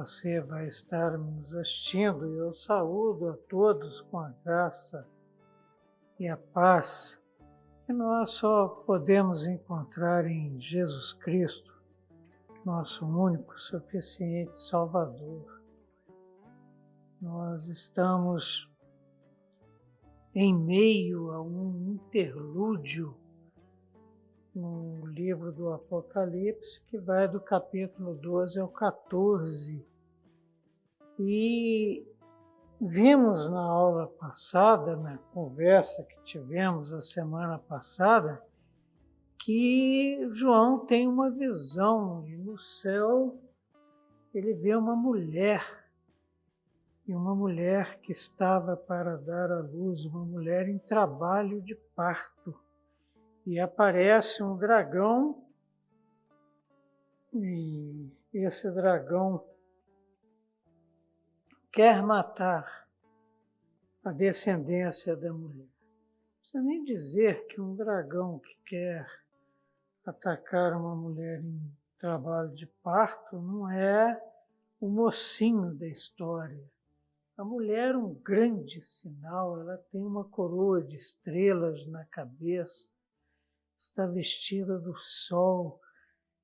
você vai estar nos assistindo. Eu saúdo a todos com a graça e a paz que nós só podemos encontrar em Jesus Cristo, nosso único, suficiente Salvador. Nós estamos em meio a um interlúdio no livro do Apocalipse, que vai do capítulo 12 ao 14. E vimos na aula passada, na conversa que tivemos a semana passada, que João tem uma visão e no céu ele vê uma mulher e uma mulher que estava para dar à luz, uma mulher em trabalho de parto. E aparece um dragão, e esse dragão quer matar a descendência da mulher. Não precisa nem dizer que um dragão que quer atacar uma mulher em trabalho de parto não é o mocinho da história a mulher, um grande sinal, ela tem uma coroa de estrelas na cabeça, está vestida do sol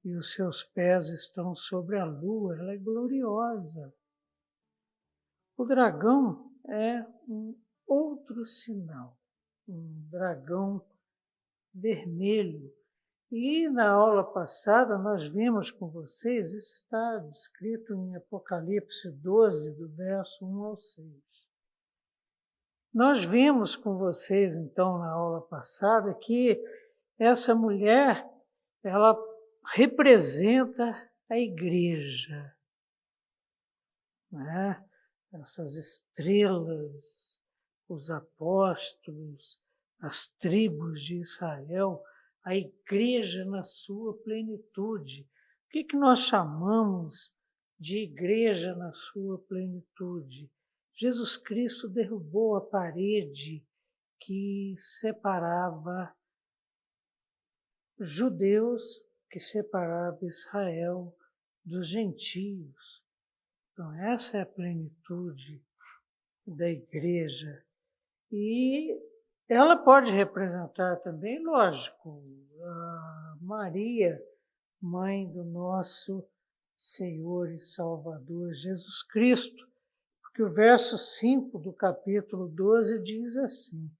e os seus pés estão sobre a lua, ela é gloriosa. O dragão é um outro sinal, um dragão vermelho e na aula passada nós vimos com vocês, isso está descrito em Apocalipse 12, do verso 1 ao 6. Nós vimos com vocês então na aula passada que essa mulher, ela representa a igreja. Né? Essas estrelas, os apóstolos, as tribos de Israel, a igreja na sua plenitude. O que, que nós chamamos de igreja na sua plenitude? Jesus Cristo derrubou a parede que separava judeus, que separava Israel dos gentios. Então, essa é a plenitude da igreja. E ela pode representar também, lógico, a Maria, mãe do nosso Senhor e Salvador Jesus Cristo, porque o verso 5 do capítulo 12 diz assim: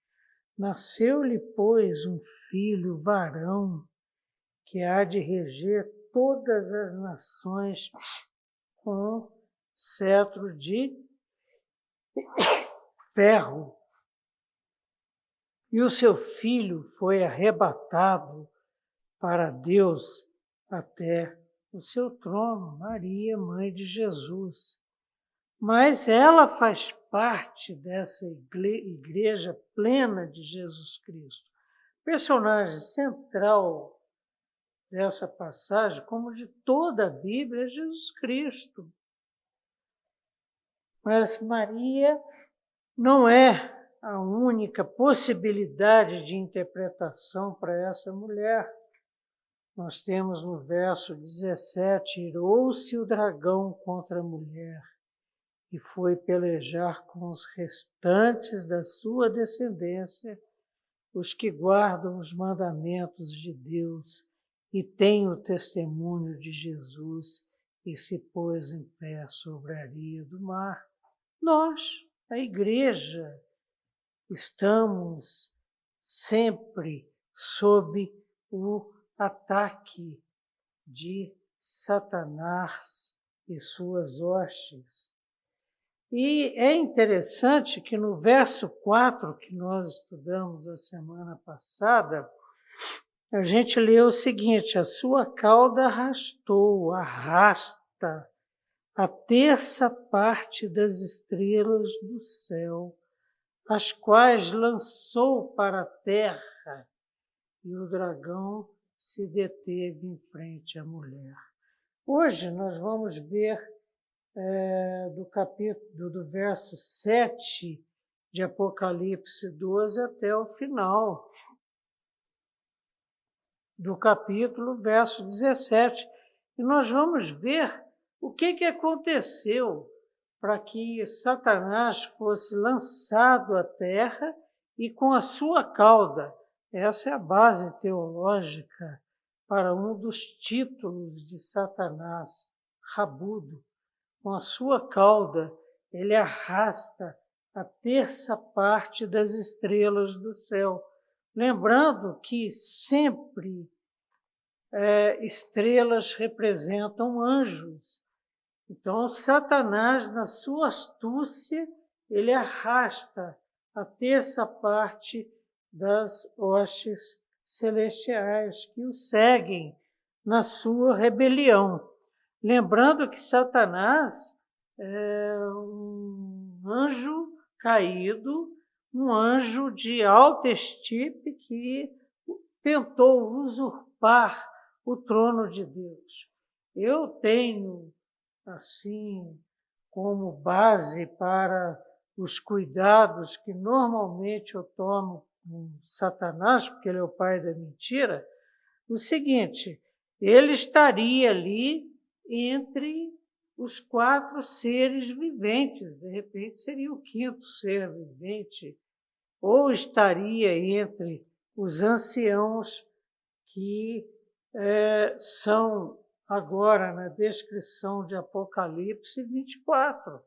Nasceu-lhe, pois, um filho varão que há de reger todas as nações com cetro de ferro e o seu filho foi arrebatado para Deus até o seu trono, Maria, mãe de Jesus. Mas ela faz parte dessa igreja plena de Jesus Cristo. Personagem central dessa passagem, como de toda a Bíblia, é Jesus Cristo. Mas Maria não é a única possibilidade de interpretação para essa mulher. Nós temos no verso 17: Irou-se o dragão contra a mulher e foi pelejar com os restantes da sua descendência, os que guardam os mandamentos de Deus e têm o testemunho de Jesus, e se pôs em pé sobre a areia do mar. Nós, a igreja, estamos sempre sob o ataque de Satanás e suas hostes. E é interessante que no verso 4 que nós estudamos a semana passada, a gente lê o seguinte: a sua cauda arrastou, arrasta a terça parte das estrelas do céu as quais lançou para a terra, e o dragão se deteve em frente à mulher. Hoje nós vamos ver é, do capítulo, do verso 7 de Apocalipse 12 até o final. do capítulo, verso 17. E nós vamos ver o que, que aconteceu para que Satanás fosse lançado à terra e com a sua cauda. Essa é a base teológica para um dos títulos de Satanás, Rabudo. Com a sua cauda, ele arrasta a terça parte das estrelas do céu. Lembrando que sempre é, estrelas representam anjos. Então, Satanás, na sua astúcia, ele arrasta a terça parte das hostes celestiais que o seguem na sua rebelião. Lembrando que Satanás é um anjo caído, um anjo de alta estipe que tentou usurpar o trono de Deus. Eu tenho, assim, como base para os cuidados que normalmente eu tomo com Satanás, porque ele é o pai da mentira, o seguinte: ele estaria ali entre os quatro seres viventes, de repente seria o quinto ser vivente, ou estaria entre os anciãos que é, são agora na descrição de Apocalipse 24.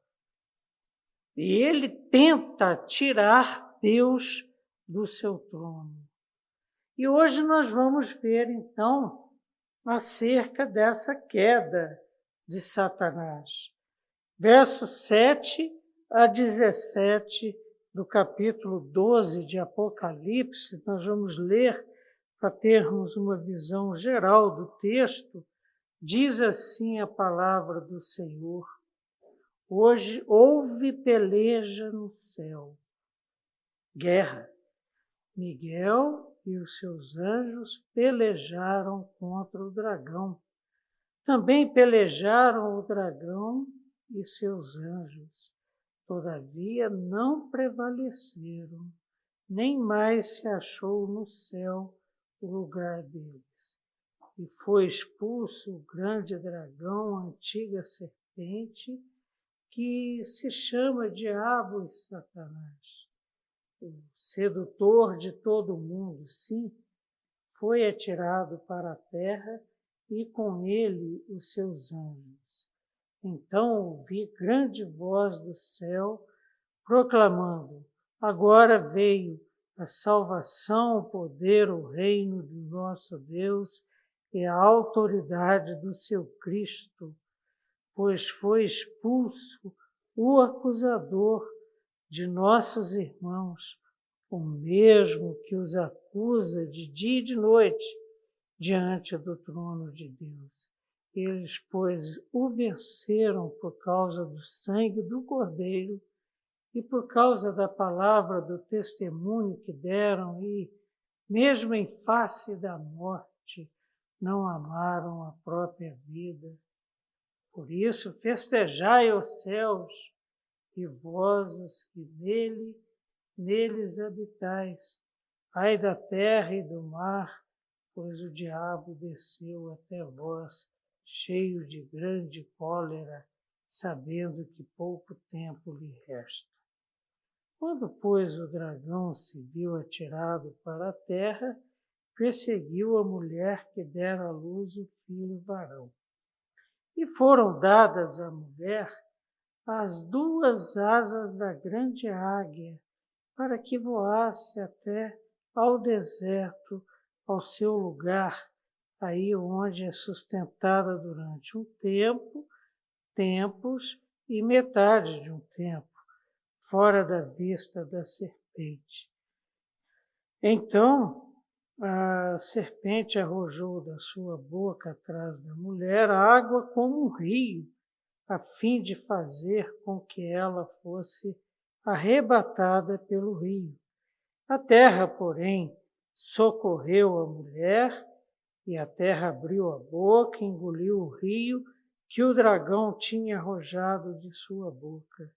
E ele tenta tirar Deus do seu trono. E hoje nós vamos ver então acerca dessa queda de Satanás. Versos 7 a 17 do capítulo 12 de Apocalipse, nós vamos ler para termos uma visão geral do texto. Diz assim a palavra do Senhor: Hoje houve peleja no céu, guerra. Miguel e os seus anjos pelejaram contra o dragão. Também pelejaram o dragão e seus anjos. Todavia não prevaleceram, nem mais se achou no céu o lugar deles. E foi expulso o grande dragão, a antiga serpente, que se chama Diabo e Satanás, o sedutor de todo mundo, sim, foi atirado para a terra e com ele os seus anjos. Então ouvi grande voz do céu proclamando: Agora veio a salvação, o poder, o reino do nosso Deus e a autoridade do seu Cristo, pois foi expulso o acusador de nossos irmãos, o mesmo que os acusa de dia e de noite diante do trono de Deus. Eles, pois, o venceram por causa do sangue do Cordeiro e por causa da palavra do testemunho que deram, e, mesmo em face da morte, não amaram a própria vida. Por isso, festejai os céus, e vós os que nele, neles habitais. Ai da terra e do mar, pois o diabo desceu até vós, cheio de grande cólera, sabendo que pouco tempo lhe resta. Quando, pois, o dragão se viu atirado para a terra, perseguiu a mulher que dera à luz o filho varão. E foram dadas à mulher as duas asas da grande águia, para que voasse até ao deserto, ao seu lugar, aí onde é sustentada durante um tempo, tempos e metade de um tempo, fora da vista da serpente. Então a serpente arrojou da sua boca atrás da mulher água como um rio, a fim de fazer com que ela fosse arrebatada pelo rio. A terra, porém, socorreu a mulher, e a terra abriu a boca e engoliu o rio que o dragão tinha arrojado de sua boca.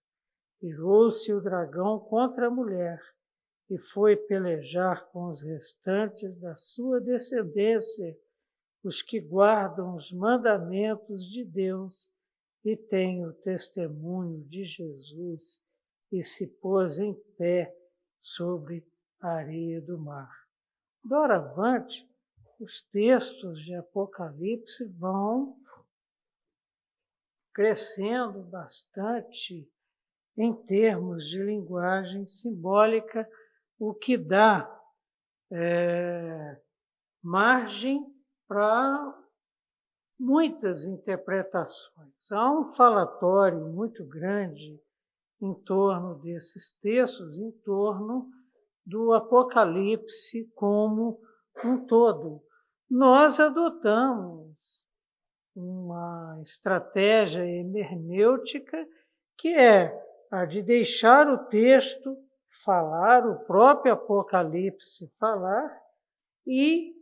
Virou-se o dragão contra a mulher, e foi pelejar com os restantes da sua descendência, os que guardam os mandamentos de Deus e têm o testemunho de Jesus, e se pôs em pé sobre a areia do mar. Doravante, os textos de Apocalipse vão crescendo bastante em termos de linguagem simbólica, o que dá é, margem para muitas interpretações. Há um falatório muito grande em torno desses textos, em torno do Apocalipse como um todo. Nós adotamos uma estratégia hermenêutica que é a de deixar o texto falar, o próprio Apocalipse falar, e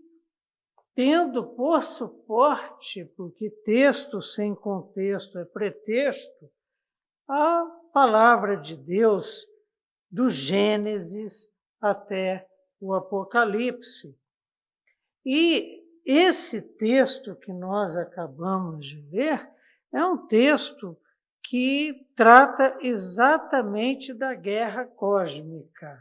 tendo por suporte, porque texto sem contexto é pretexto, a palavra de Deus do Gênesis até o Apocalipse. E esse texto que nós acabamos de ler é um texto que trata exatamente da guerra cósmica.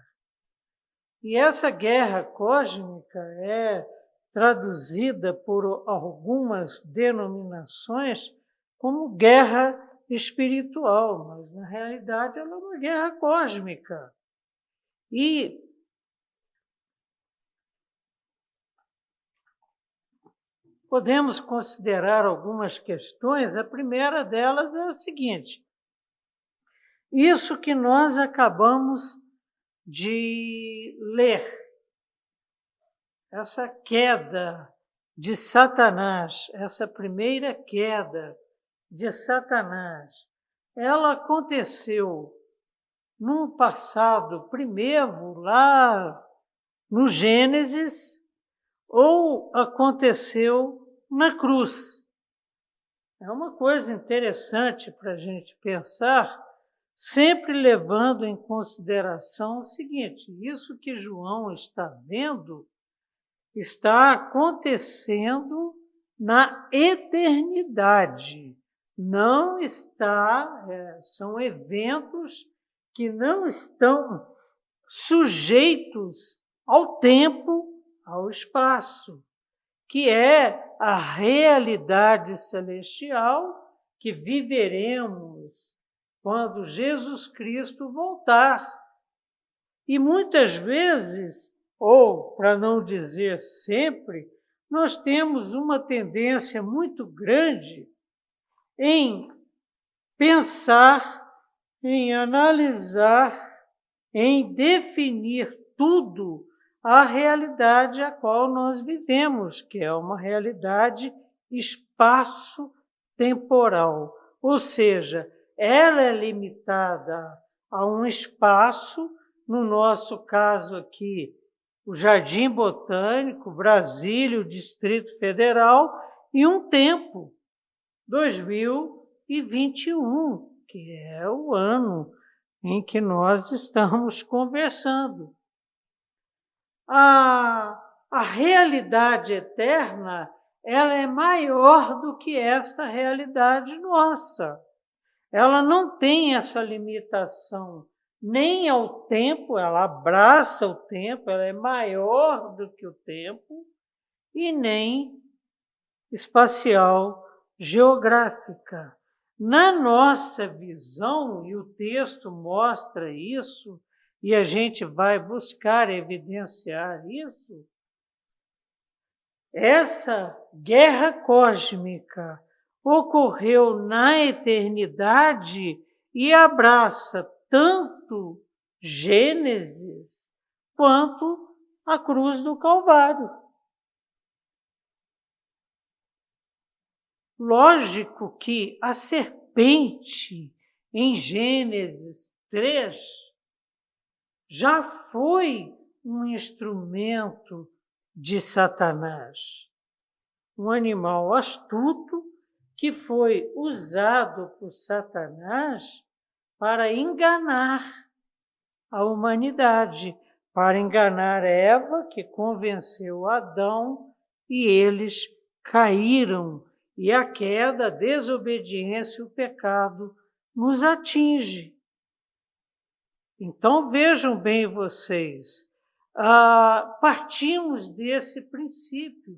E essa guerra cósmica é traduzida por algumas denominações como guerra espiritual, mas na realidade ela é uma guerra cósmica. E podemos considerar algumas questões. A primeira delas é a seguinte: isso que nós acabamos de ler, essa queda de Satanás, essa primeira queda de Satanás, ela aconteceu num passado primeiro, lá no Gênesis, ou aconteceu na cruz. É uma coisa interessante para a gente pensar, sempre levando em consideração o seguinte: isso que João está vendo está acontecendo na eternidade. Não está, é, são eventos que não estão sujeitos ao tempo, ao espaço que é a realidade celestial que viveremos quando Jesus Cristo voltar. E muitas vezes, ou para não dizer sempre, nós temos uma tendência muito grande em pensar, em analisar, em definir tudo a realidade a qual nós vivemos, que é uma realidade espaço-temporal. Ou seja, ela é limitada a um espaço, no nosso caso aqui, o Jardim Botânico, Brasília, o Distrito Federal, e um tempo, 2021, que é o ano em que nós estamos conversando a, a realidade eterna ela é maior do que esta realidade nossa. Ela não tem essa limitação nem ao tempo, ela abraça o tempo, ela é maior do que o tempo, e nem espacial geográfica. Na nossa visão, e o texto mostra isso, e a gente vai buscar evidenciar isso, essa guerra cósmica ocorreu na eternidade e abraça tanto Gênesis quanto a cruz do Calvário. Lógico que a serpente em Gênesis 3 já foi um instrumento de Satanás. Um animal astuto que foi usado por Satanás para enganar a humanidade, para enganar Eva, que convenceu Adão, e eles caíram. E a queda, a desobediência, o pecado nos atinge. Então vejam bem vocês, ah, partimos desse princípio.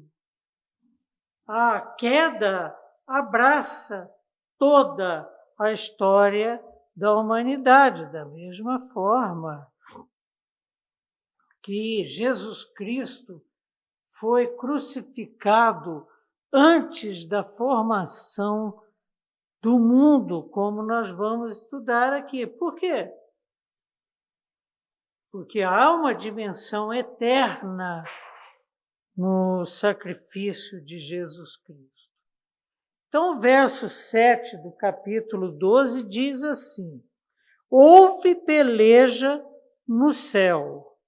A queda abraça toda a história da humanidade, da mesma forma que Jesus Cristo foi crucificado antes da formação do mundo, como nós vamos estudar aqui. Por quê? Porque há uma dimensão eterna no sacrifício de Jesus Cristo. Então, o verso 7 do capítulo 12 diz assim: Houve peleja no céu.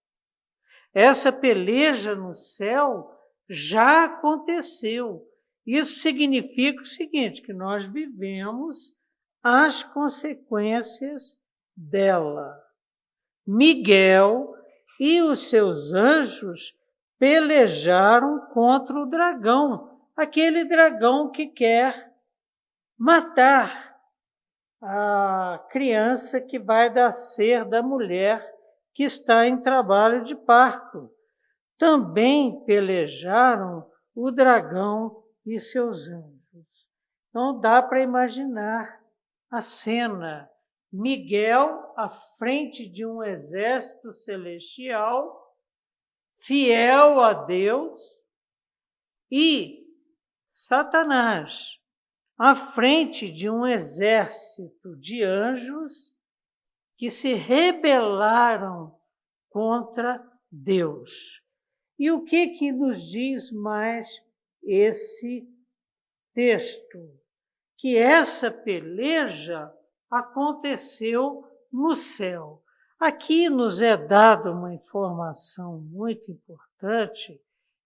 Essa peleja no céu já aconteceu. Isso significa o seguinte: que nós vivemos as consequências dela. Miguel e os seus anjos pelejaram contra o dragão, aquele dragão que quer matar a criança que vai nascer da mulher que está em trabalho de parto. Também pelejaram o dragão e seus anjos. Então dá para imaginar a cena. Miguel à frente de um exército celestial, fiel a Deus, e Satanás à frente de um exército de anjos que se rebelaram contra Deus. E o que que nos diz mais esse texto? Que essa peleja aconteceu no céu. Aqui nos é dada uma informação muito importante,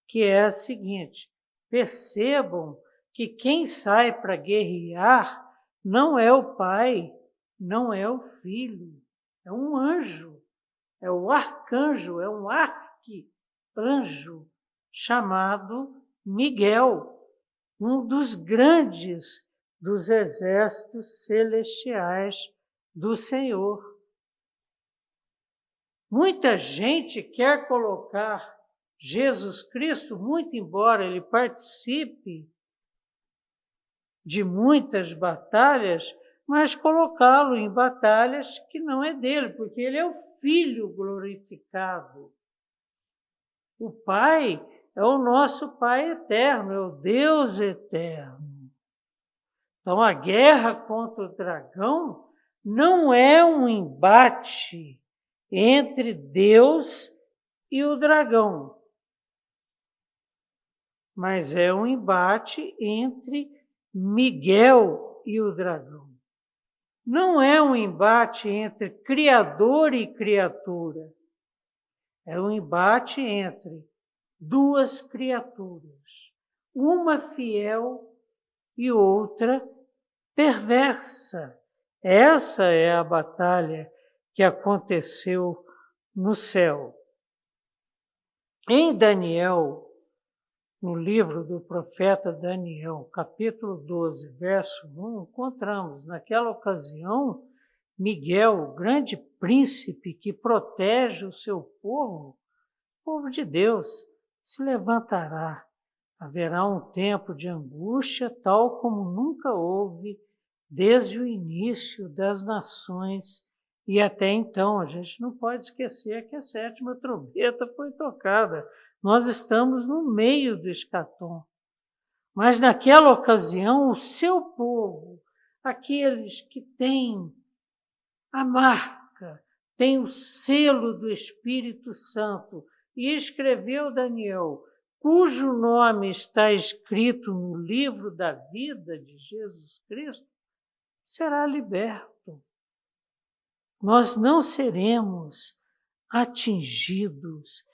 que é a seguinte: percebam que quem sai para guerrear não é o pai, não é o filho, é um anjo, é o arcanjo, é um arcanjo chamado Miguel, um dos grandes dos exércitos celestiais do Senhor. Muita gente quer colocar Jesus Cristo, muito embora ele participe de muitas batalhas, mas colocá-lo em batalhas que não é dele, porque ele é o Filho glorificado. O Pai é o nosso Pai eterno, é o Deus eterno. Então a guerra contra o dragão não é um embate entre Deus e o dragão, mas é um embate entre Miguel e o dragão não é um embate entre criador e criatura. É um embate entre duas criaturas, uma fiel e outra perversa. Essa é a batalha que aconteceu no céu. Em Daniel no livro do profeta Daniel, capítulo 12, verso 1, encontramos naquela ocasião Miguel, o grande príncipe que protege o seu povo, povo de Deus, se levantará. Haverá um tempo de angústia tal como nunca houve desde o início das nações e até então. A gente não pode esquecer que a sétima trombeta foi tocada nós estamos no meio do escatom. Mas naquela ocasião, o seu povo, aqueles que têm a marca, têm o selo do Espírito Santo, e escreveu Daniel, cujo nome está escrito no livro da vida de Jesus Cristo, será liberto. Nós não seremos atingidos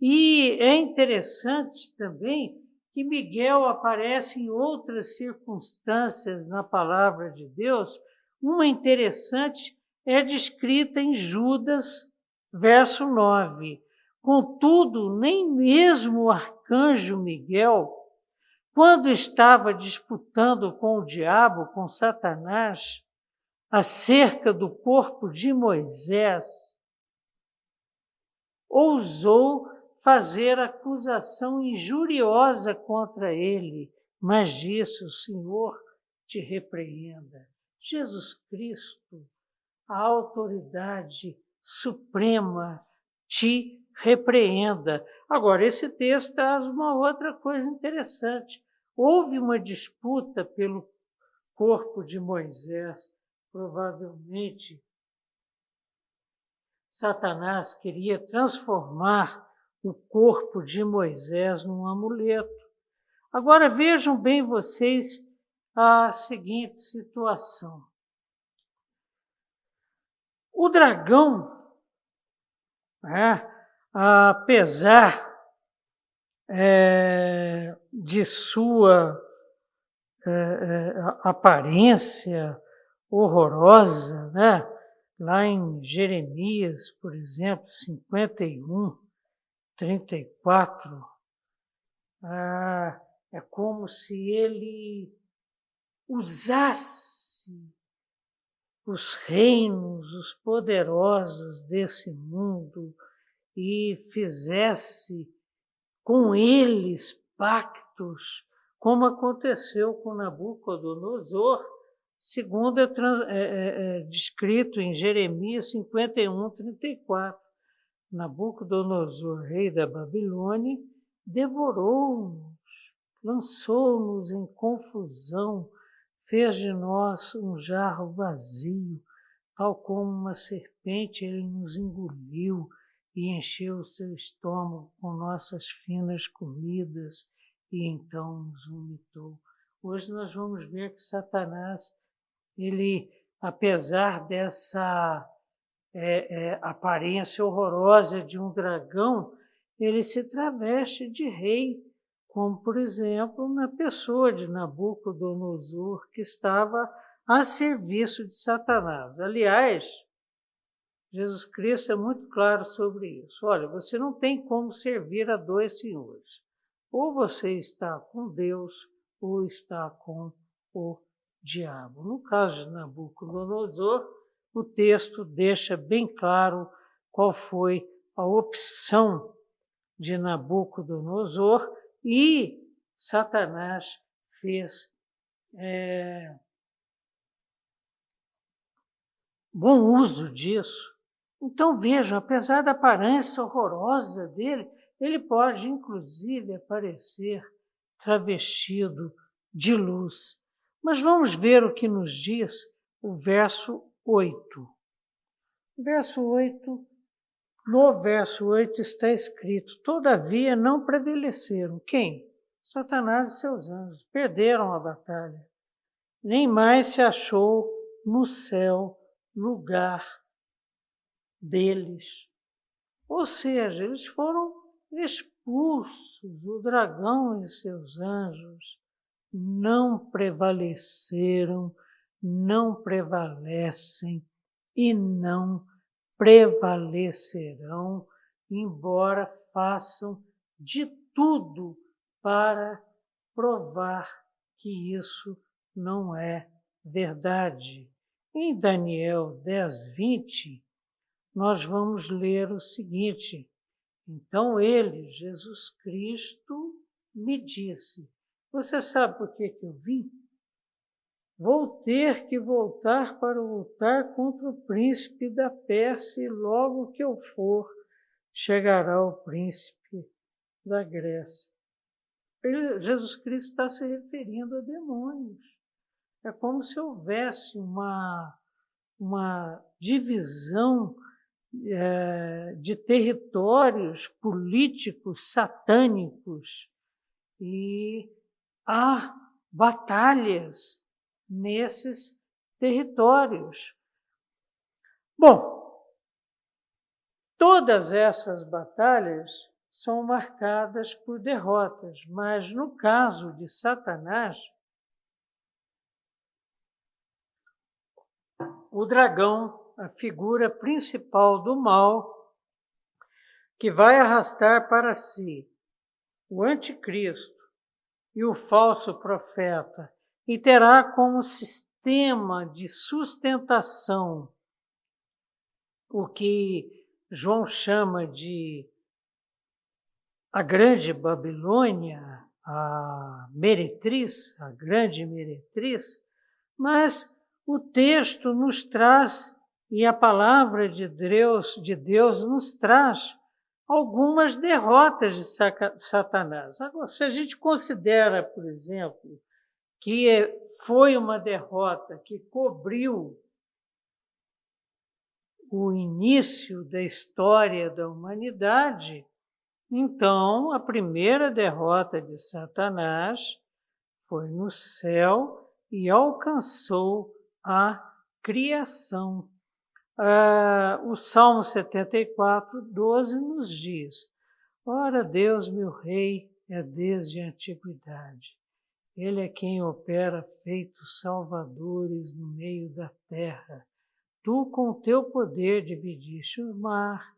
e é interessante também que Miguel aparece em outras circunstâncias na palavra de Deus. Uma interessante é descrita em Judas, verso 9. Contudo, nem mesmo o arcanjo Miguel, quando estava disputando com o diabo, com Satanás, acerca do corpo de Moisés, ousou fazer acusação injuriosa contra ele, mas disse: O Senhor te repreenda. Jesus Cristo, a autoridade suprema, te repreenda. Agora, esse texto traz uma outra coisa interessante. Houve uma disputa pelo corpo de Moisés, provavelmente Satanás queria transformar o corpo de Moisés num amuleto. Agora vejam bem vocês a seguinte situação. O dragão, é, apesar é, de sua é, é aparência horrorosa, né? lá em Jeremias, por exemplo, 51, 34, ah, é como se ele usasse os reinos, os poderosos desse mundo e fizesse com eles pactos, como aconteceu com Nabucodonosor, segundo é, é, é, descrito em Jeremias 51, 34. Nabucodonosor, rei da Babilônia, devorou-nos, lançou-nos em confusão, fez de nós um jarro vazio, tal como uma serpente ele nos engoliu e encheu o seu estômago com nossas finas comidas e então nos vomitou. Hoje nós vamos ver que Satanás ele, apesar dessa é, é, aparência horrorosa de um dragão, ele se traveste de rei, como, por exemplo, na pessoa de Nabucodonosor, que estava a serviço de Satanás. Aliás, Jesus Cristo é muito claro sobre isso. Olha, você não tem como servir a dois senhores. Ou você está com Deus, ou está com o diabo. No caso de Nabucodonosor, o texto deixa bem claro qual foi a opção de Nabucodonosor e Satanás fez é, bom uso disso. Então vejam, apesar da aparência horrorosa dele, ele pode inclusive aparecer travestido de luz mas vamos ver o que nos diz o verso 8. Verso 8, no verso 8 está escrito: Todavia não prevaleceram. Quem? Satanás e seus anjos. Perderam a batalha. Nem mais se achou no céu lugar deles. Ou seja, eles foram expulsos, o dragão e seus anjos não prevaleceram, não prevalecem e não prevalecerão, embora façam de tudo para provar que isso não é verdade. Em Daniel 10, 20, nós vamos ler o seguinte: Então ele, Jesus Cristo, me disse: você sabe por que, que eu vim? Vou ter que voltar para lutar contra o príncipe da Pérsia, e logo que eu for, chegará o príncipe da Grécia. Ele, Jesus Cristo está se referindo a demônios. É como se houvesse uma, uma divisão é, de territórios políticos satânicos e há batalhas nesses territórios. Bom, todas essas batalhas são marcadas por derrotas, mas no caso de Satanás, o dragão, a figura principal do mal, que vai arrastar para si o anticristo e o falso profeta e terá como sistema de sustentação o que João chama de a grande Babilônia, a meretriz, a grande meretriz, mas o texto nos traz e a palavra de Deus, de Deus nos traz algumas derrotas de Satanás. Agora, se a gente considera, por exemplo, que foi uma derrota que cobriu o início da história da humanidade, então a primeira derrota de Satanás foi no céu e alcançou a criação. Ah, o Salmo 74, 12 nos diz: Ora, Deus, meu Rei, é desde a antiguidade. Ele é quem opera feitos salvadores no meio da terra. Tu, com teu poder, dividiste o mar,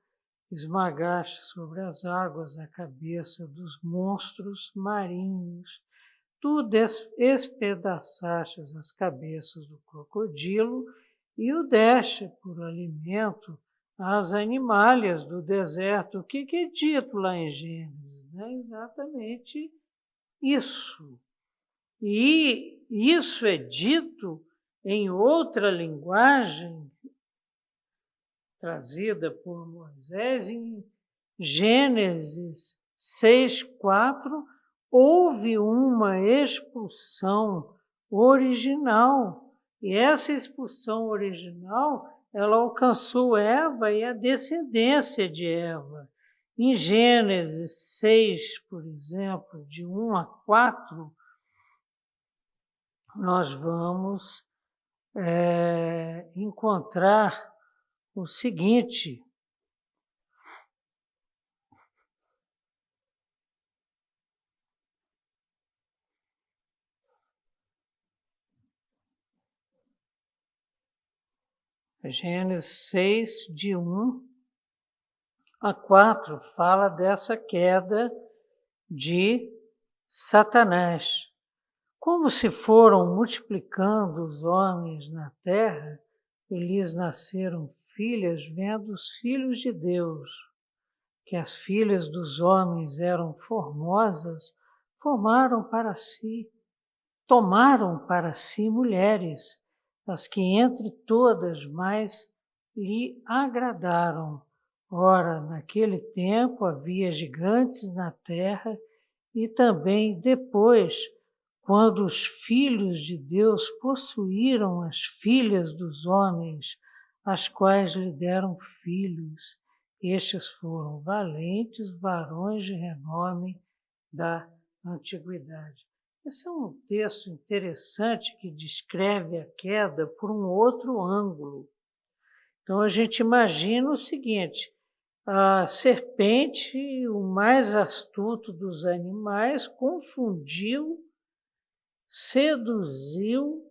esmagaste sobre as águas a cabeça dos monstros marinhos. Tu despedaçaste as cabeças do crocodilo e o deste por alimento às animalhas do deserto. O que, é dito lá em Gênesis? É exatamente isso. E isso é dito em outra linguagem trazida por Moisés em Gênesis 6:4 houve uma expulsão original e essa expulsão original, ela alcançou Eva e a descendência de Eva. Em Gênesis 6, por exemplo, de 1 a 4, nós vamos é, encontrar o seguinte: Gênesis 6, de 1 a 4, fala dessa queda de Satanás. Como se foram multiplicando os homens na terra, e lhes nasceram filhas, vendo os filhos de Deus, que as filhas dos homens eram formosas, formaram para si, tomaram para si mulheres as que entre todas mais lhe agradaram. Ora, naquele tempo havia gigantes na terra e também depois, quando os filhos de Deus possuíram as filhas dos homens, as quais lhe deram filhos. Estes foram valentes varões de renome da antiguidade. Esse é um texto interessante que descreve a queda por um outro ângulo. Então a gente imagina o seguinte: a serpente, o mais astuto dos animais, confundiu, seduziu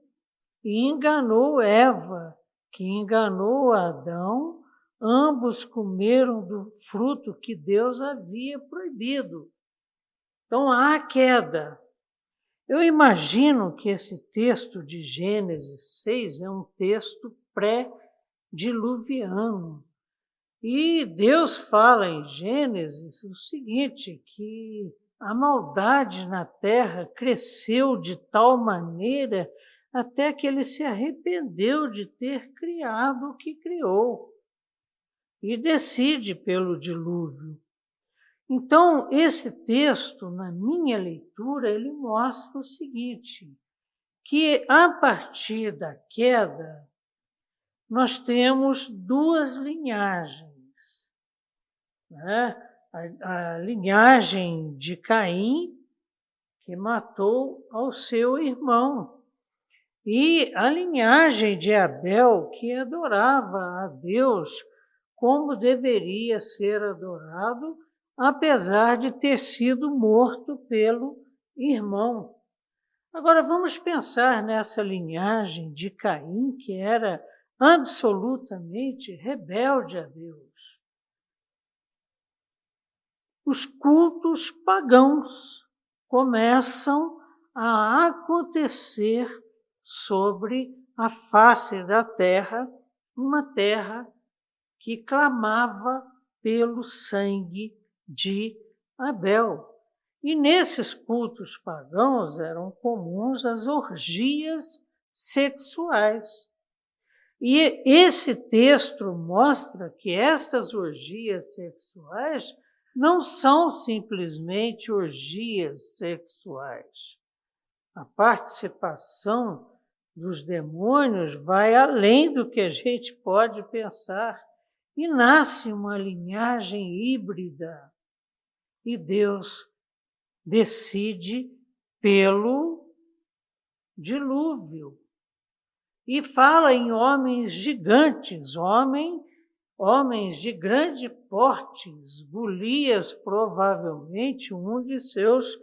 e enganou Eva, que enganou Adão. Ambos comeram do fruto que Deus havia proibido. Então há queda, eu imagino que esse texto de Gênesis 6 é um texto pré-diluviano. E Deus fala em Gênesis o seguinte: que a maldade na terra cresceu de tal maneira até que ele se arrependeu de ter criado o que criou e decide pelo dilúvio. Então, esse texto, na minha leitura, ele mostra o seguinte, que a partir da queda, nós temos duas linhagens. Né? A, a linhagem de Caim, que matou ao seu irmão, e a linhagem de Abel, que adorava a Deus como deveria ser adorado apesar de ter sido morto pelo irmão. Agora vamos pensar nessa linhagem de Caim, que era absolutamente rebelde a Deus. os cultos pagãos começam a acontecer sobre a face da terra, uma terra que clamava pelo sangue de Abel. E nesses cultos pagãos eram comuns as orgias sexuais. E esse texto mostra que estas orgias sexuais não são simplesmente orgias sexuais. A participação dos demônios vai além do que a gente pode pensar e nasce uma linhagem híbrida. E Deus decide pelo dilúvio. E fala em homens gigantes, homem, homens de grande portes, Golias provavelmente um de seus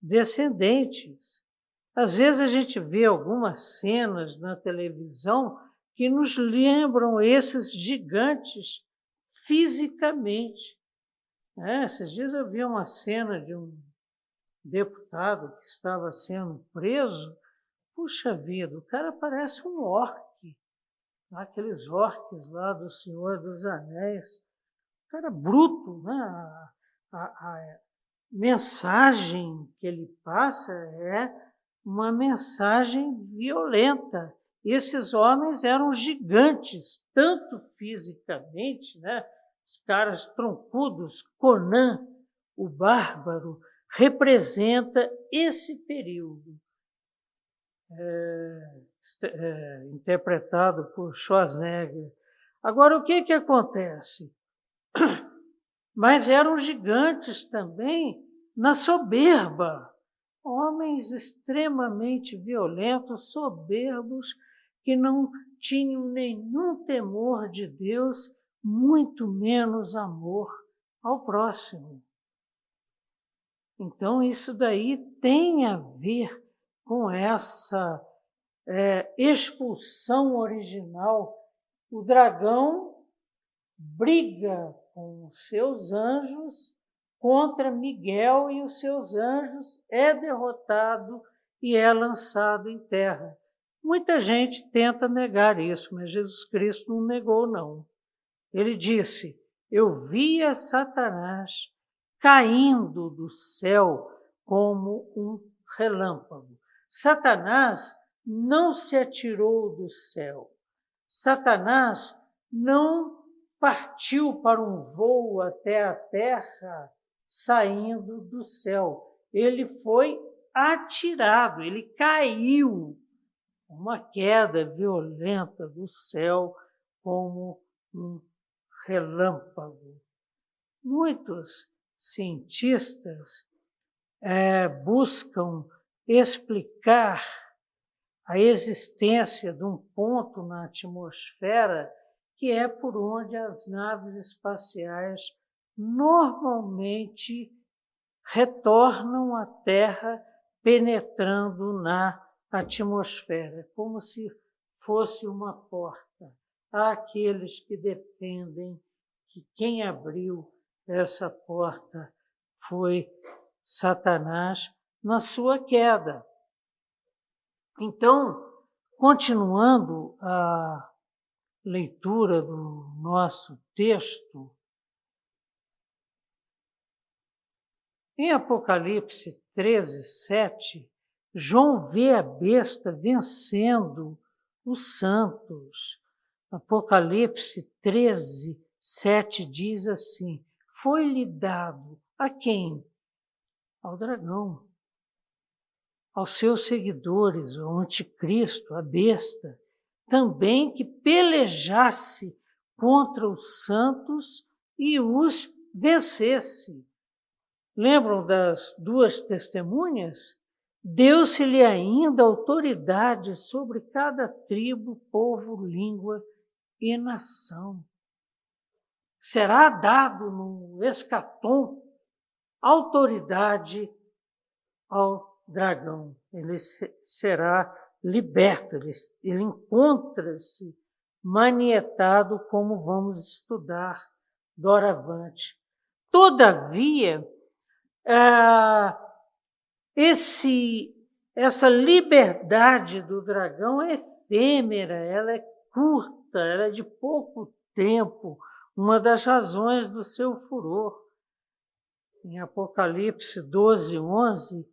descendentes. Às vezes a gente vê algumas cenas na televisão que nos lembram esses gigantes fisicamente. É, esses dias eu vi uma cena de um deputado que estava sendo preso. Puxa vida, o cara parece um orque, aqueles orques lá do Senhor dos Anéis. O cara bruto, né? A, a, a mensagem que ele passa é uma mensagem violenta. Esses homens eram gigantes, tanto fisicamente, né? Os caras troncudos, Conan, o bárbaro, representa esse período, é, é, interpretado por Schwarzenegger. Agora, o que, que acontece? Mas eram gigantes também na soberba homens extremamente violentos, soberbos, que não tinham nenhum temor de Deus, muito menos amor ao próximo. Então, isso daí tem a ver com essa é, expulsão original. O dragão briga com os seus anjos contra Miguel e os seus anjos, é derrotado e é lançado em terra. Muita gente tenta negar isso, mas Jesus Cristo não negou, não. Ele disse: Eu via Satanás caindo do céu como um relâmpago. Satanás não se atirou do céu. Satanás não partiu para um voo até a terra saindo do céu. Ele foi atirado, ele caiu. Uma queda violenta do céu, como um relâmpago. Muitos cientistas é, buscam explicar a existência de um ponto na atmosfera que é por onde as naves espaciais normalmente retornam à Terra penetrando na atmosfera, como se fosse uma porta. Há aqueles que defendem que quem abriu essa porta foi Satanás na sua queda. Então, continuando a leitura do nosso texto, Em Apocalipse 13, 7, João vê a besta vencendo os santos. Apocalipse 13, 7 diz assim: Foi-lhe dado a quem? Ao dragão, aos seus seguidores, ao anticristo, a besta, também que pelejasse contra os santos e os vencesse. Lembram das duas testemunhas? Deu-se-lhe ainda autoridade sobre cada tribo, povo, língua e nação. Será dado no escatom autoridade ao dragão. Ele será liberto, ele, ele encontra-se manietado, como vamos estudar doravante Todavia, ah, esse, essa liberdade do dragão é efêmera, ela é curta, ela é de pouco tempo, uma das razões do seu furor. Em Apocalipse 12, 11,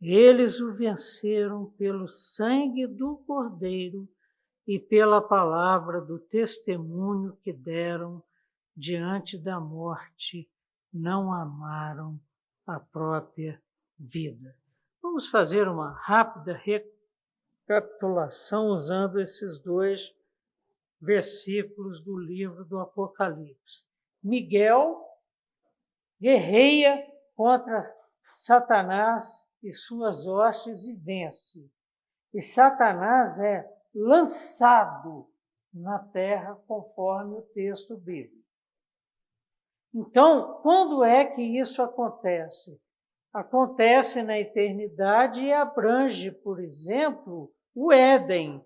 eles o venceram pelo sangue do Cordeiro e pela palavra do testemunho que deram diante da morte, não amaram a própria vida. Vamos fazer uma rápida recapitulação usando esses dois versículos do livro do Apocalipse. Miguel guerreia contra Satanás e suas hostes e vence. E Satanás é lançado na terra, conforme o texto bíblico. Então, quando é que isso acontece? Acontece na eternidade e abrange, por exemplo, o Éden.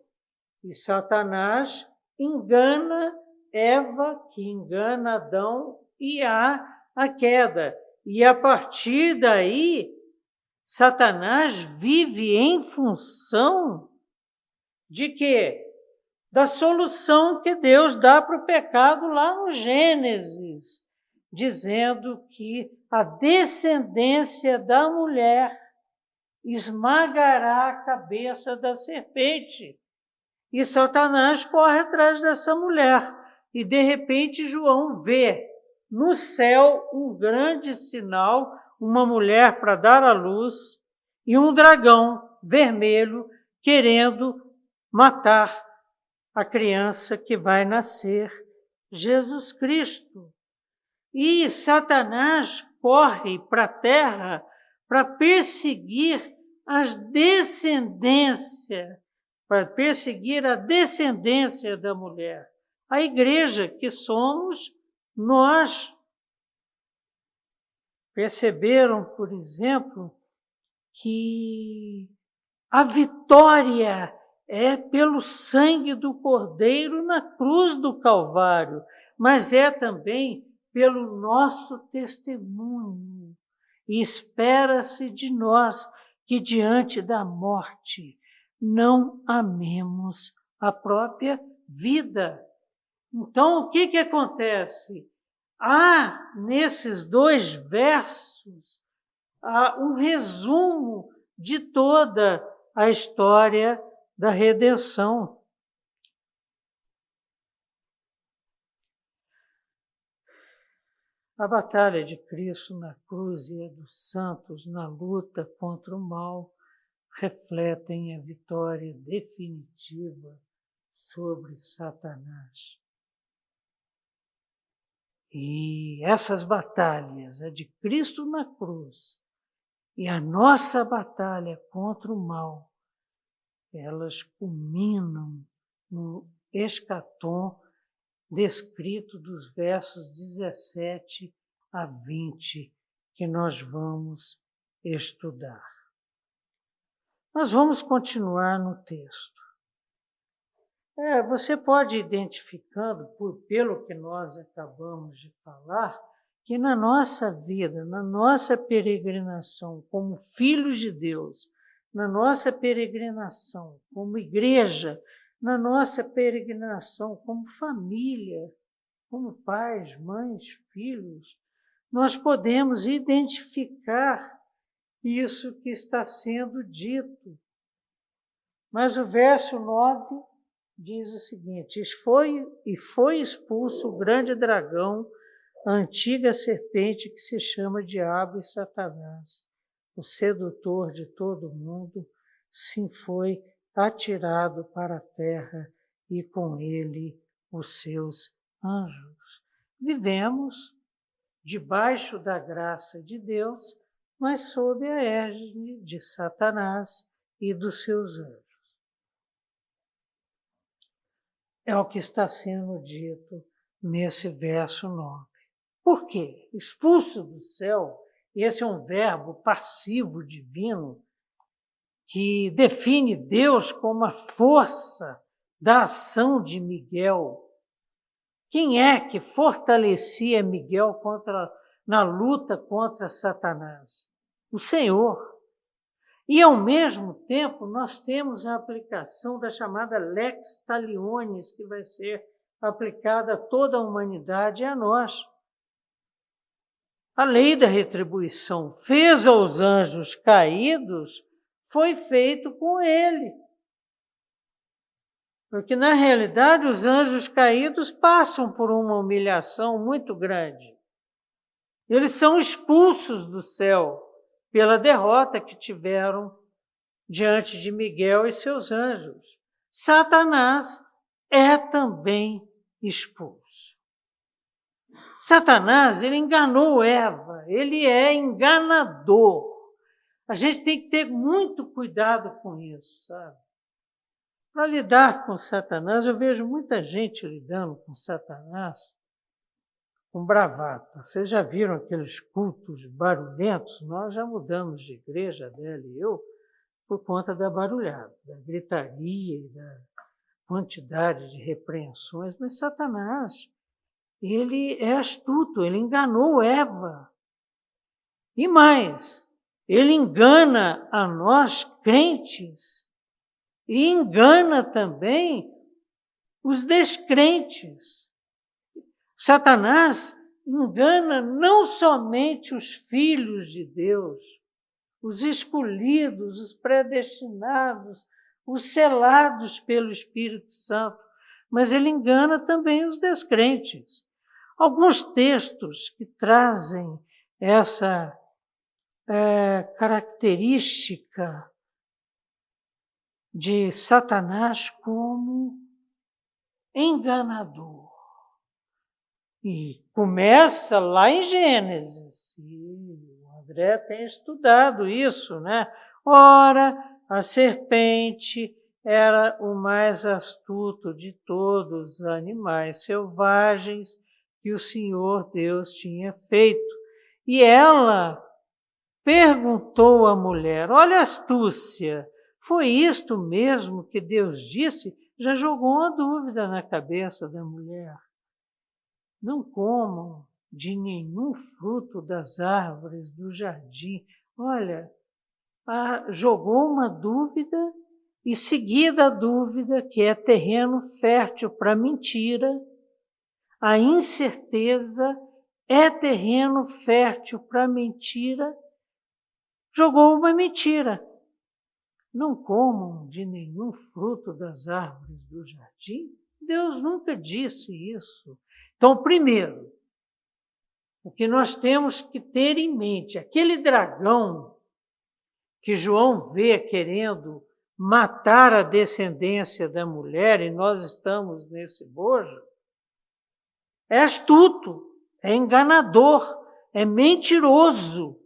E Satanás engana Eva, que engana Adão, e há a queda. E a partir daí, Satanás vive em função de quê? Da solução que Deus dá para o pecado lá no Gênesis, dizendo que a descendência da mulher esmagará a cabeça da serpente. E Satanás corre atrás dessa mulher. E de repente João vê no céu um grande sinal, uma mulher para dar à luz e um dragão vermelho querendo matar a criança que vai nascer, Jesus Cristo. E Satanás corre para a terra para perseguir as descendências, para perseguir a descendência da mulher. A igreja que somos nós. Perceberam, por exemplo, que a vitória é pelo sangue do Cordeiro na cruz do Calvário, mas é também pelo nosso testemunho. E espera-se de nós que diante da morte não amemos a própria vida. Então, o que, que acontece? Há nesses dois versos um resumo de toda a história da redenção. A batalha de Cristo na cruz e a dos santos na luta contra o mal refletem a vitória definitiva sobre Satanás. E essas batalhas, a de Cristo na cruz e a nossa batalha contra o mal, elas culminam no escatom descrito dos versos 17 a 20 que nós vamos estudar. Nós vamos continuar no texto. É, você pode ir identificando, por, pelo que nós acabamos de falar, que na nossa vida, na nossa peregrinação como filhos de Deus, na nossa peregrinação como igreja, na nossa peregrinação como família, como pais, mães, filhos, nós podemos identificar isso que está sendo dito. Mas o verso 9 diz o seguinte: foi, E foi expulso o grande dragão, a antiga serpente que se chama Diabo e Satanás o sedutor de todo mundo, sim foi atirado para a terra e com ele os seus anjos. Vivemos debaixo da graça de Deus, mas sob a égide de Satanás e dos seus anjos. É o que está sendo dito nesse verso 9. Por quê? Expulso do céu esse é um verbo passivo divino que define Deus como a força da ação de Miguel. Quem é que fortalecia Miguel contra na luta contra Satanás? O Senhor. E, ao mesmo tempo, nós temos a aplicação da chamada lex talionis, que vai ser aplicada a toda a humanidade e a nós. A lei da retribuição fez aos anjos caídos, foi feito com ele. Porque, na realidade, os anjos caídos passam por uma humilhação muito grande. Eles são expulsos do céu pela derrota que tiveram diante de Miguel e seus anjos. Satanás é também expulso. Satanás, ele enganou Eva, ele é enganador. A gente tem que ter muito cuidado com isso, sabe? Para lidar com Satanás, eu vejo muita gente lidando com Satanás com bravata. Vocês já viram aqueles cultos barulhentos? Nós já mudamos de igreja, dela e eu, por conta da barulhada, da gritaria e da quantidade de repreensões. Mas Satanás, ele é astuto, ele enganou Eva. E mais, ele engana a nós crentes e engana também os descrentes. Satanás engana não somente os filhos de Deus, os escolhidos, os predestinados, os selados pelo Espírito Santo, mas ele engana também os descrentes. Alguns textos que trazem essa é, característica de Satanás como enganador. E começa lá em Gênesis. E o André tem estudado isso, né? Ora, a serpente era o mais astuto de todos os animais selvagens que o Senhor Deus tinha feito. E ela perguntou à mulher: Olha a astúcia, foi isto mesmo que Deus disse? Já jogou uma dúvida na cabeça da mulher. Não comam de nenhum fruto das árvores do jardim. Olha, a, jogou uma dúvida e seguida a dúvida, que é terreno fértil para mentira, a incerteza é terreno fértil para mentira, jogou uma mentira. Não comam de nenhum fruto das árvores do jardim. Deus nunca disse isso. Então, primeiro, o que nós temos que ter em mente, aquele dragão que João vê querendo matar a descendência da mulher, e nós estamos nesse bojo, é astuto, é enganador, é mentiroso.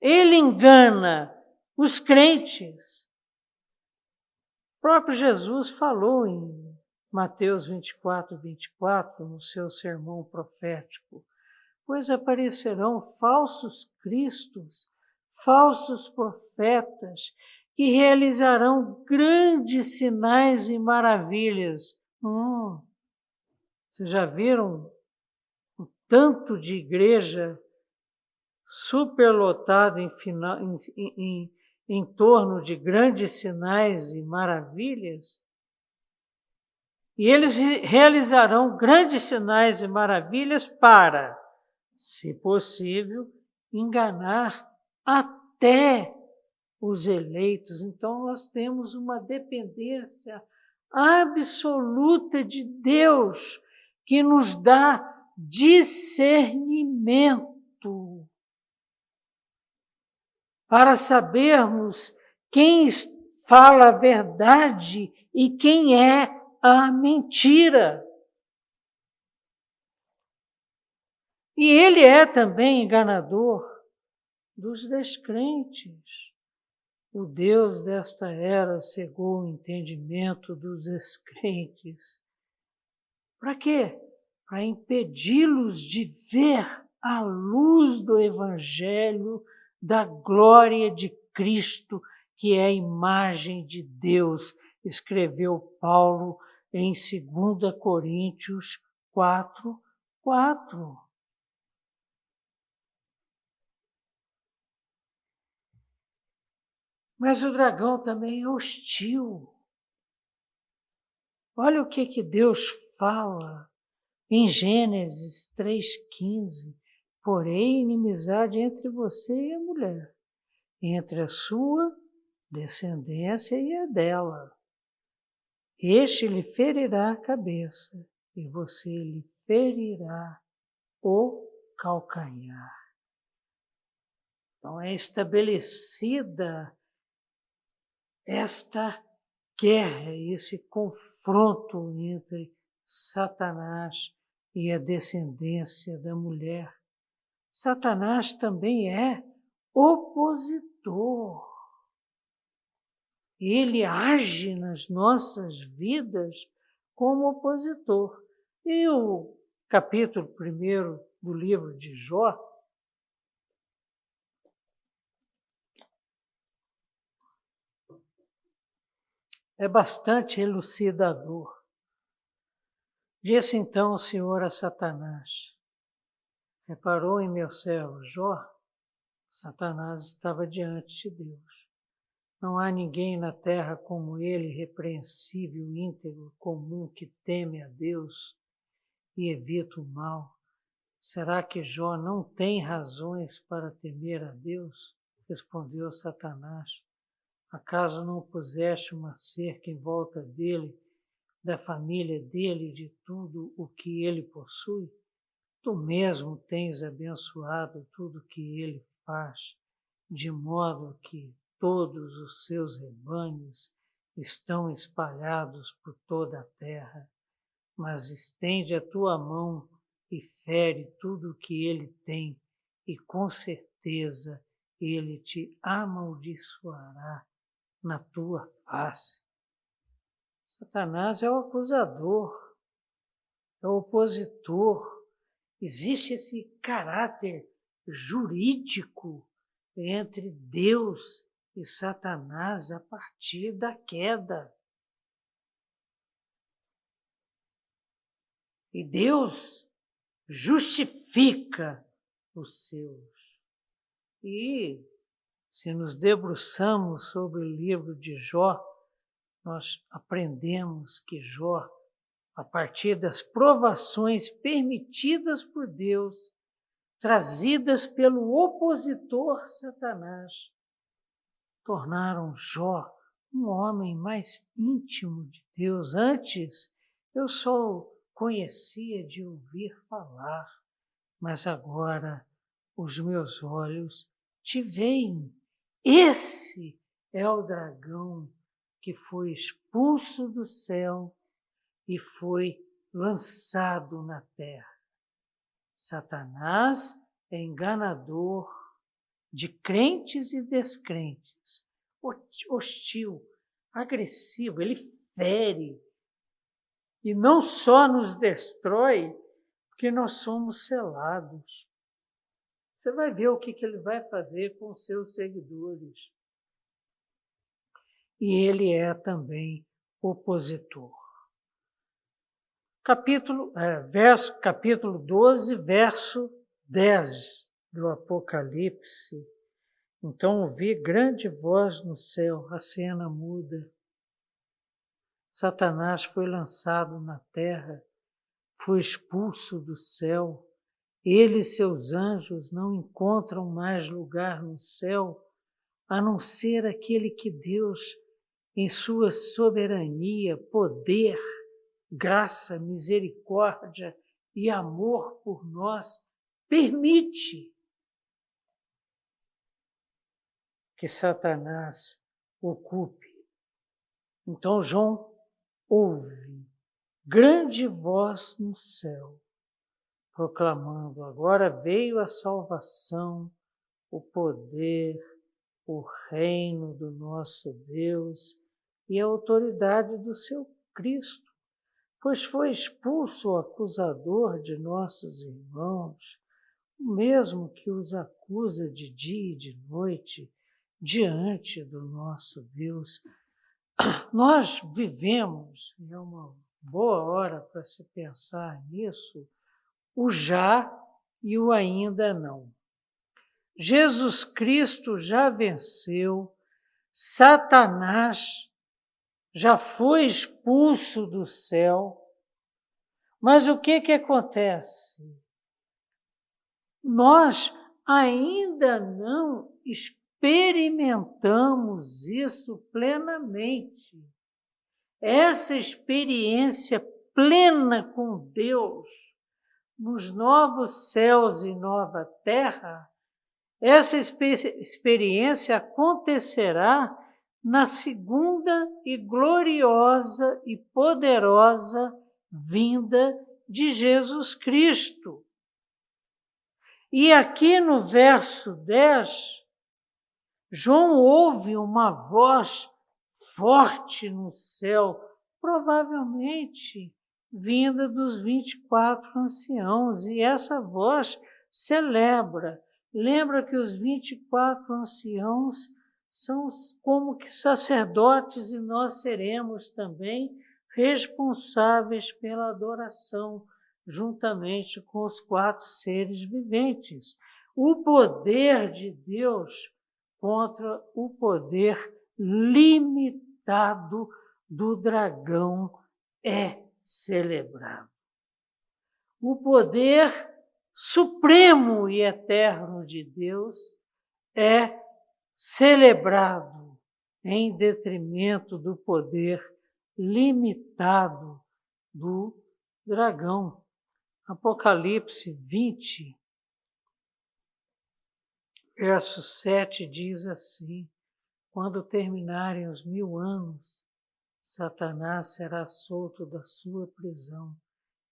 Ele engana os crentes. Próprio Jesus falou em Mateus 24, 24, no seu sermão profético: Pois aparecerão falsos cristos, falsos profetas, que realizarão grandes sinais e maravilhas. Hum, vocês já viram o tanto de igreja superlotada em, em, em em torno de grandes sinais e maravilhas, e eles realizarão grandes sinais e maravilhas para, se possível, enganar até os eleitos. Então, nós temos uma dependência absoluta de Deus que nos dá discernimento para sabermos quem fala a verdade e quem é a mentira. E ele é também enganador dos descrentes. O Deus desta era cegou o entendimento dos descrentes. Para quê? Para impedi-los de ver a luz do Evangelho da glória de Cristo, que é a imagem de Deus, escreveu Paulo em 2 Coríntios quatro, quatro. Mas o dragão também é hostil. Olha o que, que Deus fala em Gênesis 3,15. Porém, inimizade entre você e a mulher, entre a sua descendência e a dela. Este lhe ferirá a cabeça e você lhe ferirá o calcanhar. Então é estabelecida esta guerra, esse confronto entre Satanás e a descendência da mulher. Satanás também é opositor. Ele age nas nossas vidas como opositor. E o capítulo primeiro do livro de Jó é bastante elucidador. Disse então o Senhor a Satanás: Reparou em meu servo Jó? Satanás estava diante de Deus. Não há ninguém na terra como ele, repreensível, íntegro, comum, que teme a Deus e evita o mal. Será que Jó não tem razões para temer a Deus? Respondeu Satanás. Acaso não puseste uma cerca em volta dele, da família dele, de tudo o que ele possui? Tu mesmo tens abençoado tudo que ele faz, de modo que todos os seus rebanhos estão espalhados por toda a terra. Mas estende a tua mão e fere tudo o que ele tem, e com certeza ele te amaldiçoará na tua face. Satanás é o acusador, é o opositor. Existe esse caráter jurídico entre Deus e Satanás a partir da queda. E Deus justifica os seus. E se nos debruçamos sobre o livro de Jó, nós aprendemos que Jó, a partir das provações permitidas por Deus, trazidas pelo opositor Satanás, tornaram Jó um homem mais íntimo de Deus. Antes eu só conhecia de ouvir falar, mas agora os meus olhos te veem esse é o dragão que foi expulso do céu e foi lançado na terra. Satanás é enganador de crentes e descrentes, hostil, agressivo, ele fere e não só nos destrói, porque nós somos selados. Você vai ver o que, ele vai fazer com seus seguidores. E ele é também opositor. Capítulo, é, verso, capítulo 12, verso 10 do Apocalipse. Então ouvi grande voz no céu, a cena muda. Satanás foi lançado na terra, foi expulso do céu ele e seus anjos não encontram mais lugar no céu, a não ser aquele que Deus, em sua soberania, poder, graça, misericórdia e amor por nós, permite que Satanás ocupe. Então João ouve grande voz no céu proclamando: agora veio a salvação, o poder, o reino do nosso Deus e a autoridade do seu Cristo, pois foi expulso o acusador de nossos irmãos, o mesmo que os acusa de dia e de noite diante do nosso Deus. Nós vivemos, é uma boa hora para se pensar nisso, o já e o ainda não. Jesus Cristo já venceu, Satanás já foi expulso do céu, mas o que que acontece? Nós ainda não experimentamos isso plenamente. Essa experiência plena com Deus, nos novos céus e nova terra, essa experiência acontecerá na segunda e gloriosa e poderosa vinda de Jesus Cristo. E aqui no verso 10, João ouve uma voz forte no céu, provavelmente vinda dos 24 anciãos, e essa voz celebra, lembra que os 24 anciãos são como que sacerdotes e nós seremos também responsáveis pela adoração, juntamente com os quatro seres viventes. O poder de Deus contra o poder limitado do dragão é celebrado. O poder supremo e eterno de Deus é celebrado em detrimento do poder limitado do dragão. Apocalipse 20, verso 7 diz assim: Quando terminarem os mil anos, Satanás será solto da sua prisão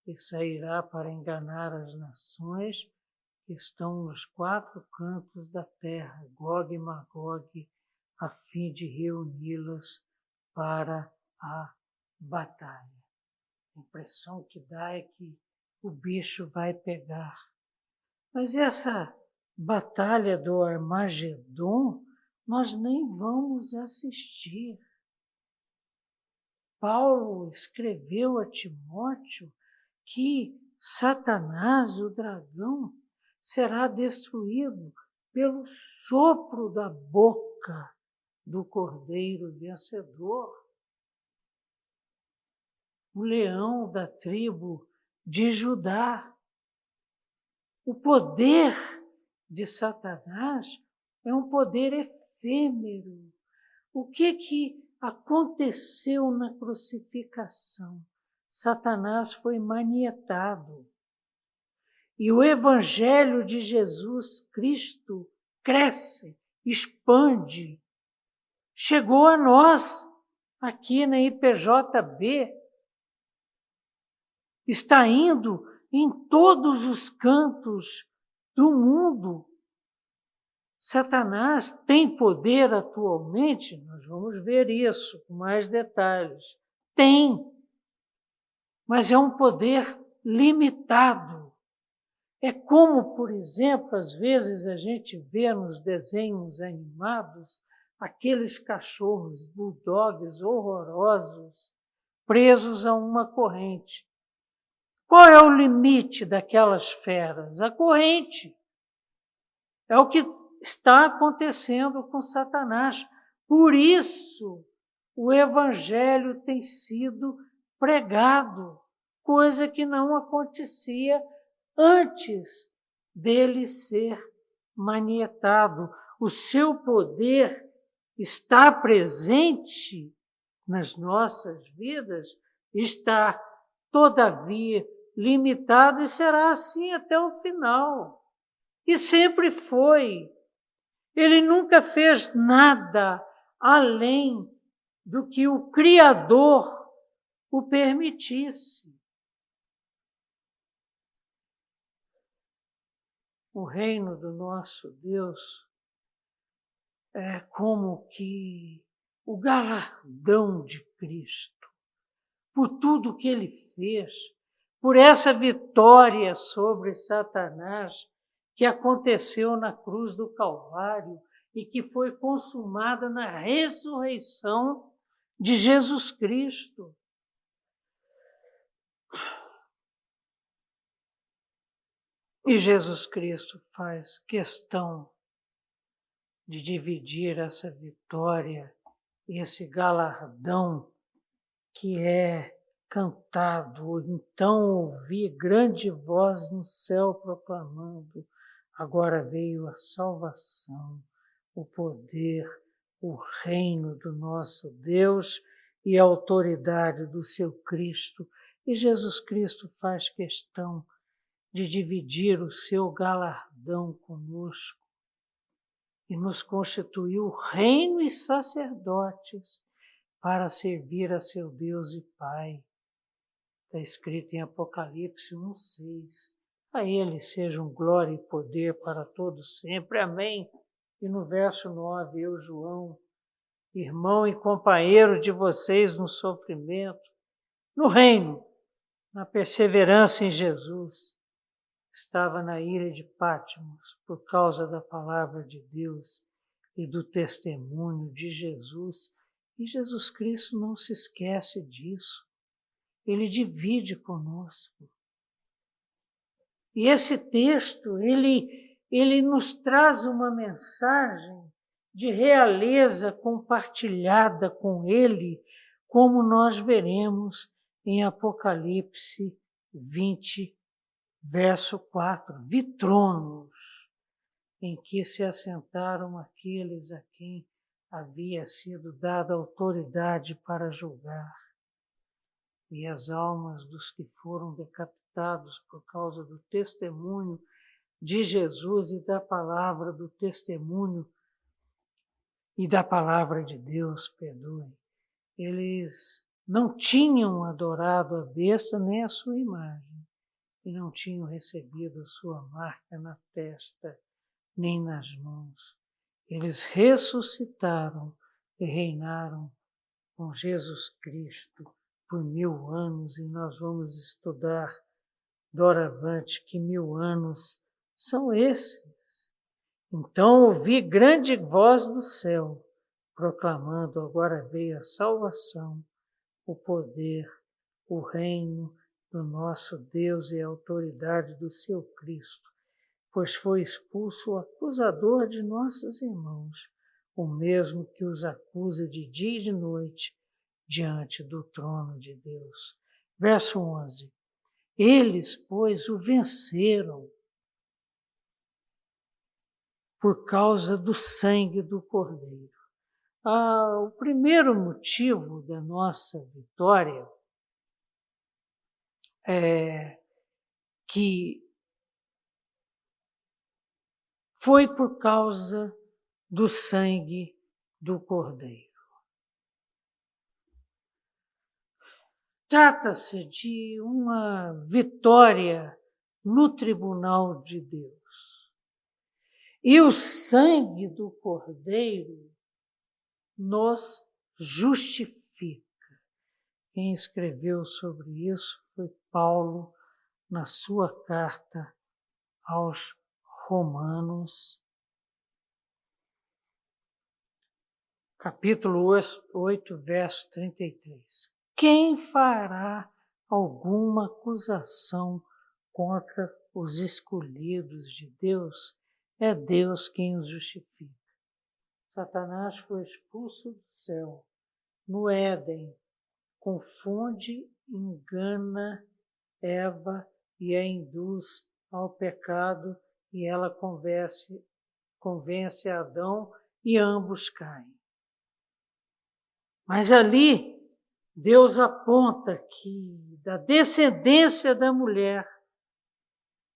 e sairá para enganar as nações estão nos quatro cantos da terra, Gog e Magog, a fim de reuni-las para a batalha. A impressão que dá é que o bicho vai pegar. Mas essa batalha do Armagedon nós nem vamos assistir. Paulo escreveu a Timóteo que Satanás, o dragão, será destruído pelo sopro da boca do cordeiro vencedor. O leão da tribo de Judá. O poder de Satanás é um poder efêmero. O que que aconteceu na crucificação? Satanás foi manietado. E o evangelho de Jesus Cristo cresce, expande. Chegou a nós aqui na IPJB. Está indo em todos os cantos do mundo. Satanás tem poder atualmente? Nós vamos ver isso com mais detalhes. Tem, mas é um poder limitado. É como, por exemplo, às vezes a gente vê nos desenhos animados aqueles cachorros bulldogs horrorosos presos a uma corrente. Qual é o limite daquelas feras? A corrente. É o que está acontecendo com Satanás. Por isso, o evangelho tem sido pregado, coisa que não acontecia antes dele ser manietado. O seu poder está presente nas nossas vidas, está, todavia, limitado e será assim até o final. E sempre foi. Ele nunca fez nada além do que o Criador o permitisse. O reino do nosso Deus é como que o galardão de Cristo, por tudo que ele fez, por essa vitória sobre Satanás que aconteceu na cruz do Calvário e que foi consumada na ressurreição de Jesus Cristo. E Jesus Cristo faz questão de dividir essa vitória, esse galardão que é cantado. Então ouvi grande voz no céu proclamando: agora veio a salvação, o poder, o reino do nosso Deus e a autoridade do seu Cristo. E Jesus Cristo faz questão de dividir o seu galardão conosco e nos constituiu reino e sacerdotes para servir a seu Deus e Pai. Está escrito em Apocalipse 1,6. A Ele sejam glória e poder para todos sempre. Amém. E no verso 9, eu, João, irmão e companheiro de vocês no sofrimento, no reino, na perseverança em Jesus, estava na ilha de Pátimos por causa da palavra de Deus e do testemunho de Jesus. E Jesus Cristo não se esquece disso. Ele divide conosco. E esse texto, ele, ele nos traz uma mensagem de realeza compartilhada com ele, como nós veremos em Apocalipse 20, Verso 4: Vi tronos em que se assentaram aqueles a quem havia sido dada autoridade para julgar, e as almas dos que foram decapitados por causa do testemunho de Jesus e da palavra do testemunho e da palavra de Deus, perdoe. Eles não tinham adorado a besta nem a sua imagem e não tinham recebido sua marca na testa nem nas mãos. Eles ressuscitaram e reinaram com Jesus Cristo por mil anos, e nós vamos estudar doravante que mil anos são esses. Então ouvi grande voz do céu, proclamando: agora veio a salvação, o poder, o reino do nosso Deus e a autoridade do seu Cristo, pois foi expulso o acusador de nossos irmãos, o mesmo que os acusa de dia e de noite diante do trono de Deus. Verso 11. Eles, pois, o venceram por causa do sangue do Cordeiro. Ah, o primeiro motivo da nossa vitória é, que foi por causa do sangue do Cordeiro. Trata-se de uma vitória no tribunal de Deus. E o sangue do Cordeiro nos justifica. Quem escreveu sobre isso foi Paulo na sua carta aos Romanos, capítulo 8, verso 33. Quem fará alguma acusação contra os escolhidos de Deus? É Deus quem os justifica. Satanás foi expulso do céu no Éden, confunde engana Eva e a induz ao pecado e ela convence, convence Adão e ambos caem. Mas ali Deus aponta que da descendência da mulher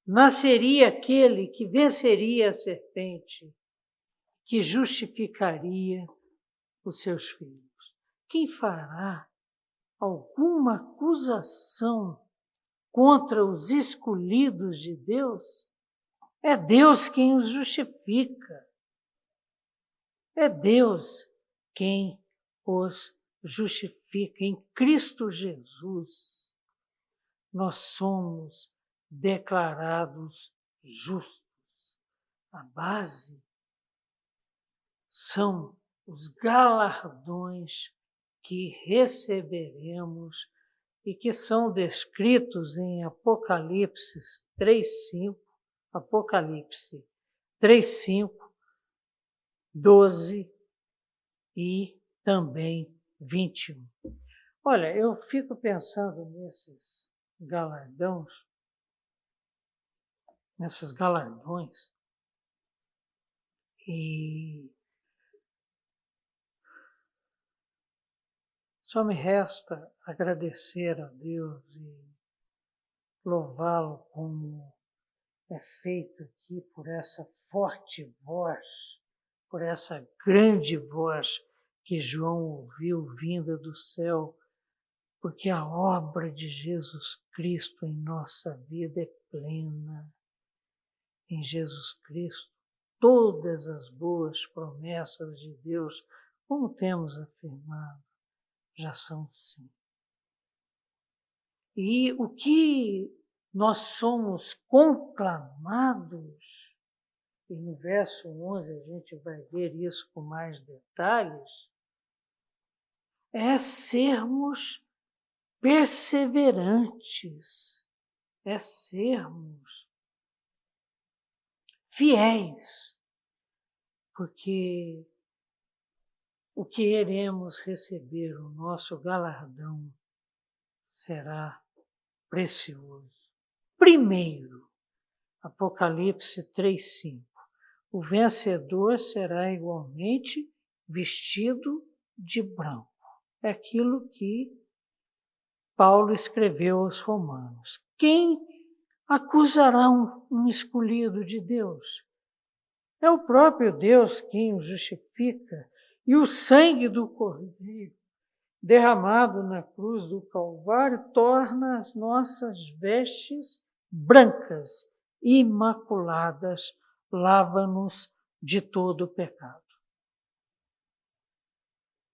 nasceria aquele que venceria a serpente, que justificaria os seus filhos. Quem fará alguma acusação contra os escolhidos de Deus, é Deus quem os justifica. É Deus quem os justifica. Em Cristo Jesus, nós somos declarados justos. A base são os galardões que receberemos e que são descritos em Apocalipse 3:5, Apocalipse 3:5, 12 e também 21. Olha, eu fico pensando nesses galardões, nesses galardões, e só me resta agradecer a Deus e louvá-lo como é feito aqui por essa forte voz, por essa grande voz que João ouviu vinda do céu, porque a obra de Jesus Cristo em nossa vida é plena. Em Jesus Cristo, todas as boas promessas de Deus, como temos afirmado, já são sim. E o que nós somos conclamados, e no verso 11 a gente vai ver isso com mais detalhes, é sermos perseverantes, é sermos fiéis, porque o que iremos receber, o nosso galardão, será precioso. Primeiro, Apocalipse 3:5. O vencedor será igualmente vestido de branco é aquilo que Paulo escreveu aos Romanos. Quem acusará um, um escolhido de Deus? É o próprio Deus quem o justifica, e o sangue do Cordeiro derramado na cruz do Calvário torna as nossas vestes brancas, imaculadas, lava-nos de todo o pecado.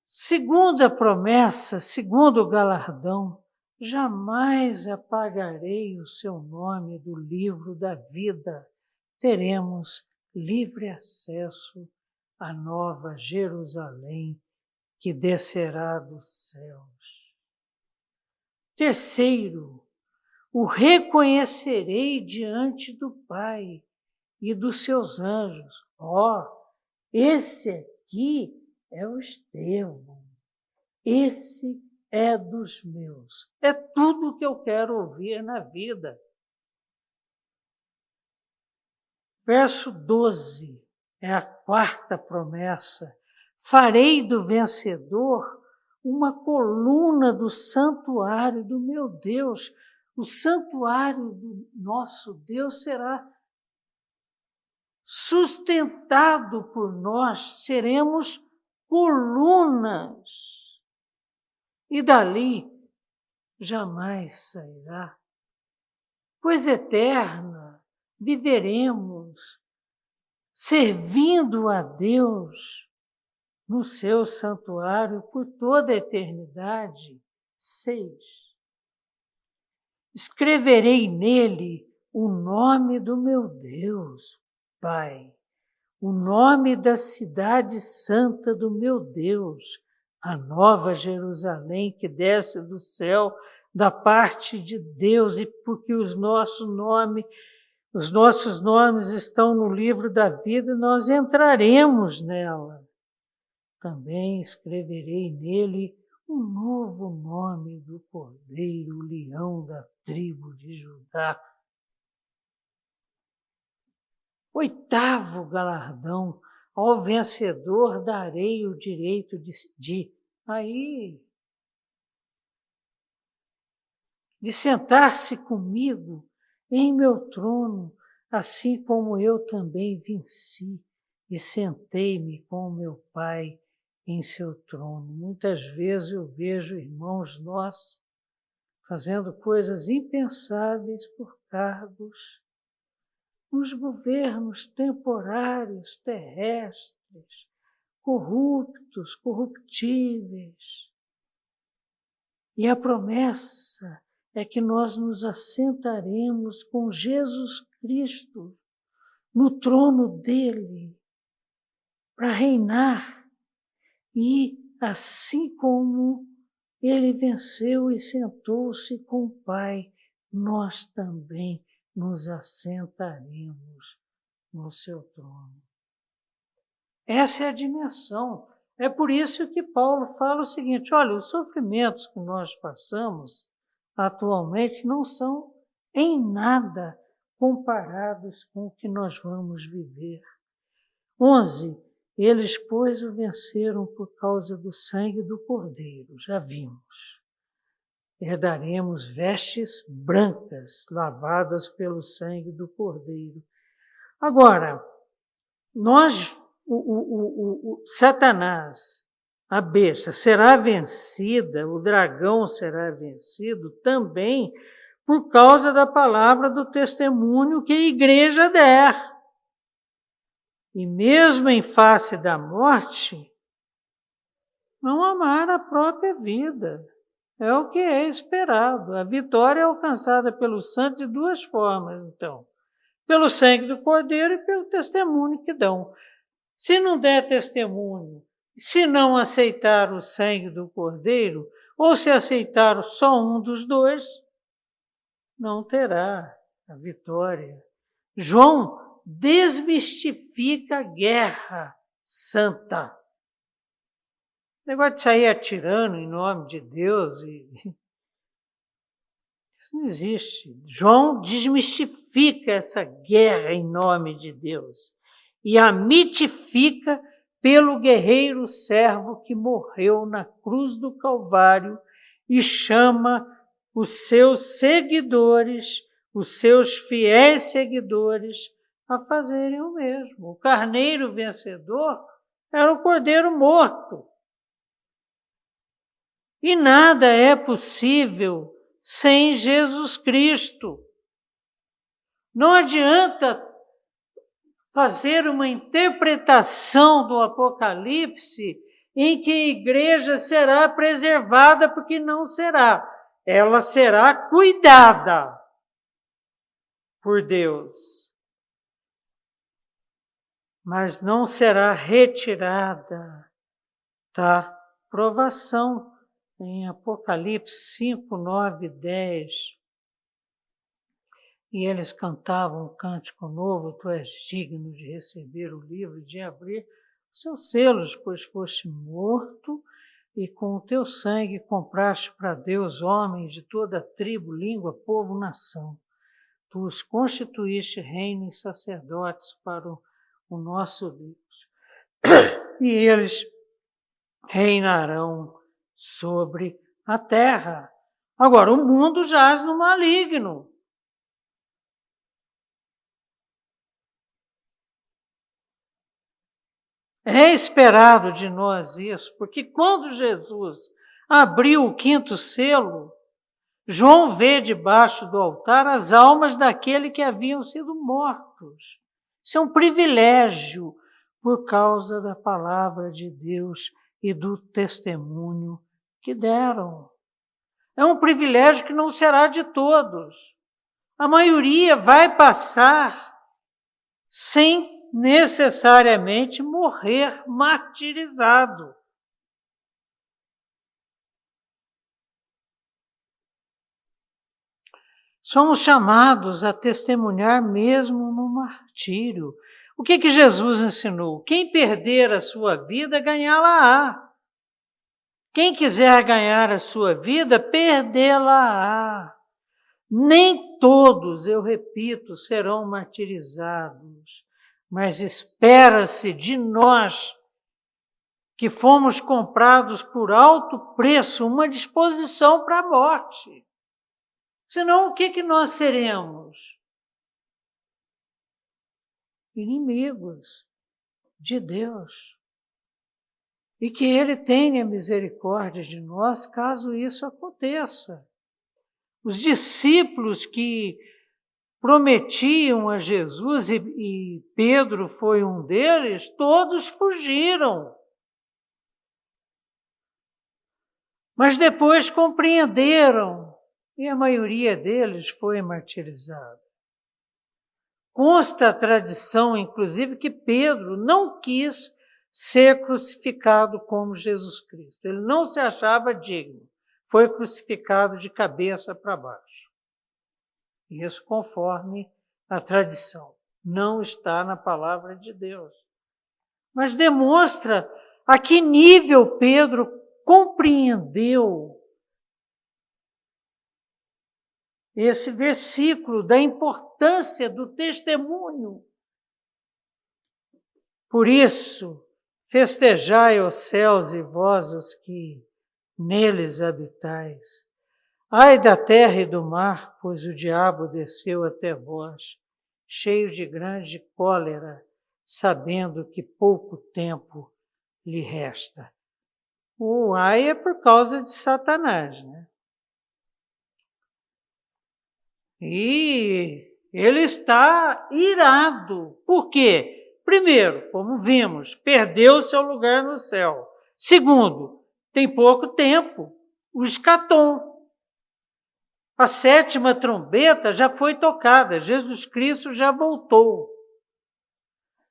Segundo a promessa, segundo o galardão, jamais apagarei o seu nome do livro da vida. Teremos livre acesso à nova Jerusalém que descerá dos céus. Terceiro, o reconhecerei diante do Pai e dos seus anjos. Ó, oh, esse aqui é o Estevão. Esse é dos meus. É tudo que eu quero ouvir na vida. Verso 12 é a quarta promessa. Farei do vencedor uma coluna do santuário do meu Deus. O santuário do nosso Deus será sustentado por nós, seremos colunas, e dali jamais sairá. Pois eterna viveremos servindo a Deus no seu santuário por toda a eternidade. Seis. Escreverei nele o nome do meu Deus, Pai o nome da cidade santa do meu Deus, a nova Jerusalém que desce do céu da parte de Deus e porque os nossos nomes os nossos nomes estão no livro da vida, nós entraremos nela. Também escreverei nele um novo nome do Cordeiro, leão da tribo de Judá Oitavo galardão, ao vencedor darei o direito de, de aí de sentar-se comigo em meu trono, assim como eu também venci e sentei-me com meu Pai em seu trono. Muitas vezes eu vejo irmãos nossos fazendo coisas impensáveis por cargos os governos temporários terrestres, corruptos, corruptíveis. E a promessa é que nós nos assentaremos com Jesus Cristo no trono dele para reinar e assim como ele venceu e sentou-se com o Pai, nós também nos assentaremos no seu trono. Essa é a dimensão. É por isso que Paulo fala o seguinte: olha, os sofrimentos que nós passamos atualmente não são em nada comparados com o que nós vamos viver. 11. Eles, pois, o venceram por causa do sangue do Cordeiro, já vimos. Herdaremos vestes brancas, lavadas pelo sangue do Cordeiro. Agora, nós, o, o, o, o Satanás, a besta, será vencida, o dragão será vencido também por causa da palavra do testemunho que a igreja der. E mesmo em face da morte, não amar a própria vida. É o que é esperado. A vitória é alcançada pelo santo de duas formas, então: pelo sangue do Cordeiro e pelo testemunho que dão. Se não der testemunho, se não aceitar o sangue do Cordeiro, ou se aceitar só um dos dois, não terá a vitória. João desmistifica a guerra santa. O negócio de sair atirando em nome de Deus e isso não existe. João desmistifica essa guerra em nome de Deus e a mitifica pelo guerreiro servo que morreu na cruz do Calvário e chama os seus seguidores, os seus fiéis seguidores, a fazerem o mesmo. O carneiro vencedor era o cordeiro morto. E nada é possível sem Jesus Cristo. Não adianta fazer uma interpretação do Apocalipse em que a igreja será preservada, porque não será ela será cuidada por Deus, mas não será retirada da provação em Apocalipse 5, 9, 10. E eles cantavam um cântico novo: Tu és digno de receber o livro, de abrir seus selos, pois foste morto e com o teu sangue compraste para Deus homens de toda tribo, língua, povo, nação. Tu os constituíste reino e sacerdotes para o, o nosso Deus. E eles reinarão sobre a terra. Agora, o mundo jaz no maligno. É esperado de nós isso, porque quando Jesus abriu o quinto selo, João vê debaixo do altar as almas daquele que haviam sido mortos. Isso é um privilégio por causa da palavra de Deus e do testemunho que deram. É um privilégio que não será de todos. A maioria vai passar sem necessariamente morrer martirizado. Somos chamados a testemunhar mesmo no martírio. O que que Jesus ensinou? Quem perder a sua vida, ganhá-la-á. Quem quiser ganhar a sua vida, perdê-la-á. Nem todos, eu repito, serão martirizados mas espera-se de nós que fomos comprados por alto preço uma disposição para a morte. Senão, o que, que nós seremos? Inimigos de Deus. E que Ele tenha misericórdia de nós caso isso aconteça. Os discípulos que prometiam a Jesus, e, e Pedro foi um deles, todos fugiram. Mas depois compreenderam e a maioria deles foi martirizada. Consta a tradição, inclusive, que Pedro não quis ser crucificado como Jesus Cristo. Ele não se achava digno. foi crucificado de cabeça para baixo. Isso conforme a tradição. Não está na palavra de Deus. Mas demonstra a que nível Pedro compreendeu esse versículo da importância do testemunho. Por isso, festejai os céus e vós os que neles habitais. Ai da terra e do mar, pois o diabo desceu até vós, cheio de grande cólera, sabendo que pouco tempo lhe resta. O ai é por causa de Satanás, né? E ele está irado. Por quê? Primeiro, como vimos, perdeu seu lugar no céu. Segundo, tem pouco tempo, o escatom. A sétima trombeta já foi tocada, Jesus Cristo já voltou.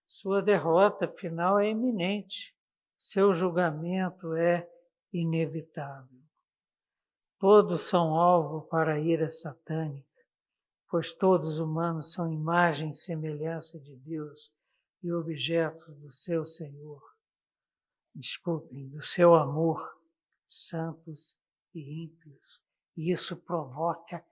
Sua derrota final é iminente, seu julgamento é inevitável. Todos são alvo para a ira satânica, pois todos os humanos são imagem e semelhança de Deus e objetos do seu Senhor. Desculpem, do seu amor santos e ímpios. E isso provoca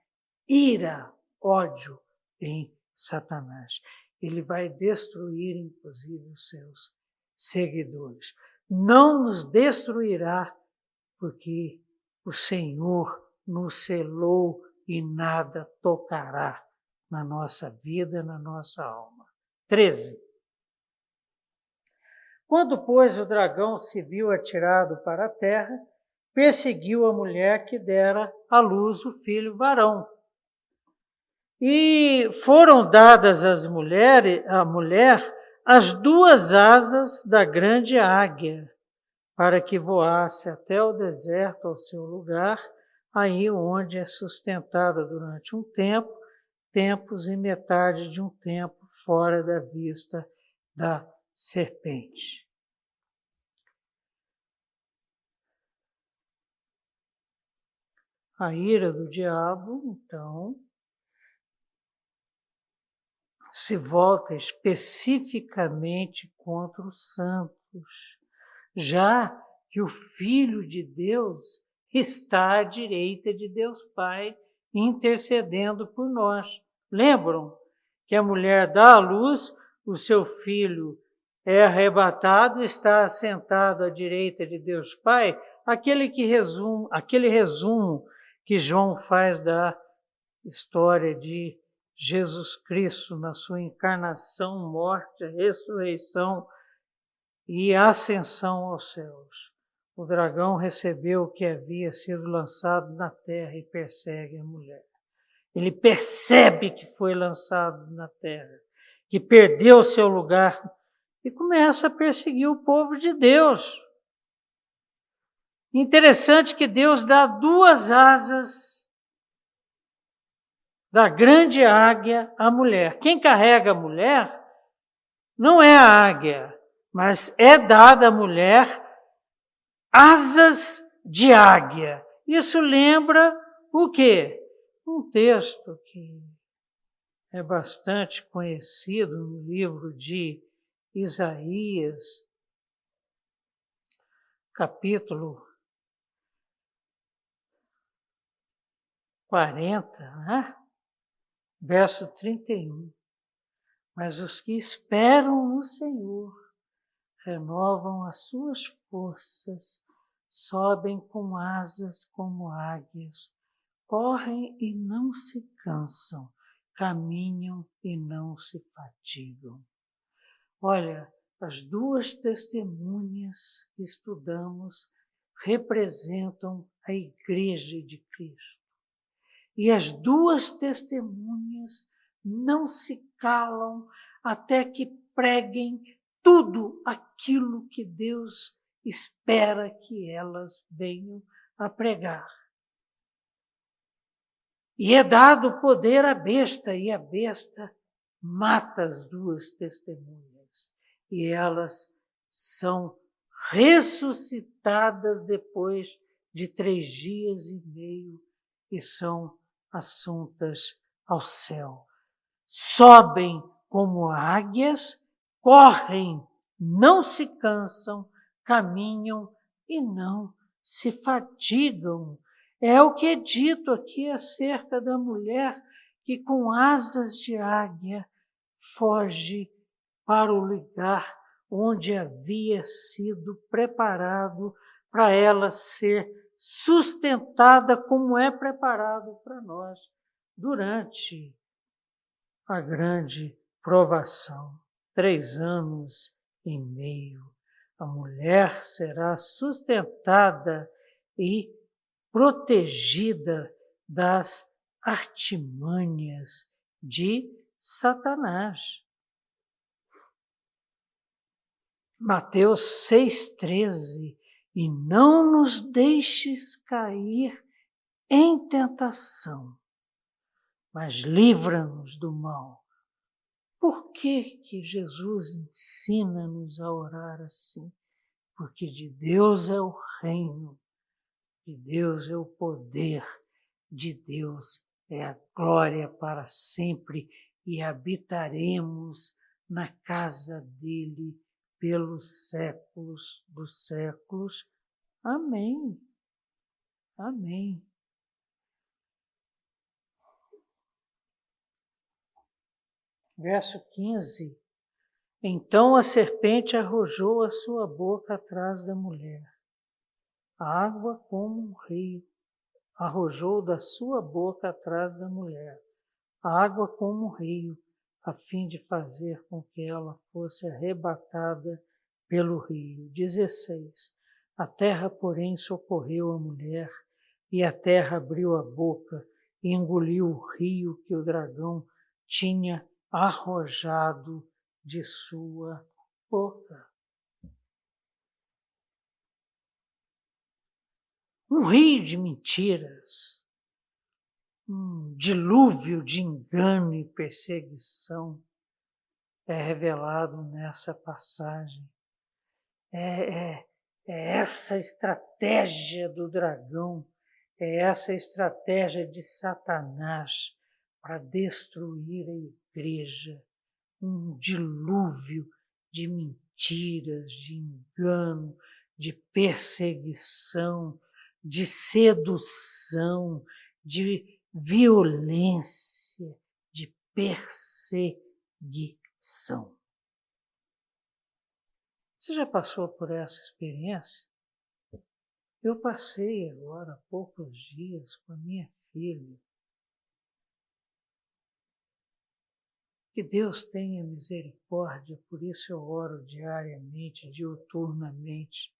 ira, ódio em Satanás. Ele vai destruir, inclusive, os seus seguidores. Não nos destruirá, porque o Senhor nos selou e nada tocará na nossa vida, na nossa alma. 13. Quando, pois, o dragão se viu atirado para a terra, perseguiu a mulher que dera à luz o filho varão. E foram dadas às mulheres, à mulher as duas asas da grande águia, para que voasse até o deserto ao seu lugar, aí onde é sustentada durante um tempo, tempos e metade de um tempo fora da vista da serpente. A ira do diabo, então, se volta especificamente contra os santos, já que o Filho de Deus está à direita de Deus Pai, intercedendo por nós. Lembram que a mulher dá à luz, o seu filho é arrebatado, está assentado à direita de Deus Pai, aquele que resume, aquele resumo que João faz da história de Jesus Cristo na sua encarnação, morte, ressurreição e ascensão aos céus. O dragão recebeu o que havia sido lançado na terra e persegue a mulher. Ele percebe que foi lançado na terra, que perdeu seu lugar e começa a perseguir o povo de Deus. Interessante que Deus dá duas asas da grande águia à mulher. Quem carrega a mulher não é a águia, mas é dada à mulher asas de águia. Isso lembra o quê? Um texto que é bastante conhecido no livro de Isaías, capítulo 40, né? verso 31. Mas os que esperam no Senhor renovam as suas forças, sobem com asas como águias, correm e não se cansam, caminham e não se fatigam. Olha, as duas testemunhas que estudamos representam a Igreja de Cristo. E as duas testemunhas não se calam até que preguem tudo aquilo que Deus espera que elas venham a pregar. E é dado poder à besta, e a besta mata as duas testemunhas, e elas são ressuscitadas depois de três dias e meio e são assuntas ao céu. Sobem como águias, correm, não se cansam, caminham e não se fatigam. É o que é dito aqui acerca da mulher que com asas de águia foge para o lugar onde havia sido preparado para ela ser sustentada como é preparado para nós durante a grande provação. Três anos e meio. A mulher será sustentada e protegida das artimanhas de Satanás. Mateus 6,13 E não nos deixes cair em tentação, mas livra-nos do mal. Por que, que Jesus ensina-nos a orar assim? Porque de Deus é o reino, de Deus é o poder, de Deus é a glória para sempre e habitaremos na casa dele pelos séculos dos séculos. Amém. Amém. Verso 15. Então a serpente arrojou a sua boca atrás da mulher. A água como um rio arrojou da sua boca atrás da mulher. A água como um rio, a fim de fazer com que ela fosse arrebatada pelo rio. 16. A terra, porém, socorreu a mulher, e a terra abriu a boca e engoliu o rio que o dragão tinha arrojado de sua boca. Um rio de mentiras, um dilúvio de engano e perseguição é revelado nessa passagem. É, é, é essa estratégia do dragão, é essa estratégia de Satanás para destruir a igreja, um dilúvio de mentiras, de engano, de perseguição, de sedução, de violência, de perseguição. Você já passou por essa experiência? Eu passei agora há poucos dias com a minha filha. Que Deus tenha misericórdia, por isso eu oro diariamente, diuturnamente,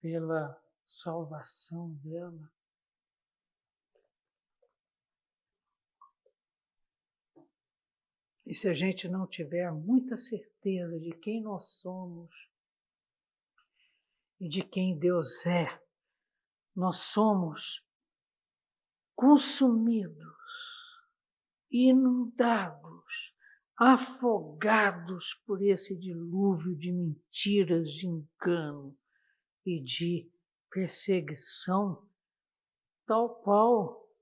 pela salvação dela. E se a gente não tiver muita certeza de quem nós somos e de quem Deus é, nós somos consumidos, inundados afogados por esse dilúvio de mentiras, de engano e de perseguição, tal qual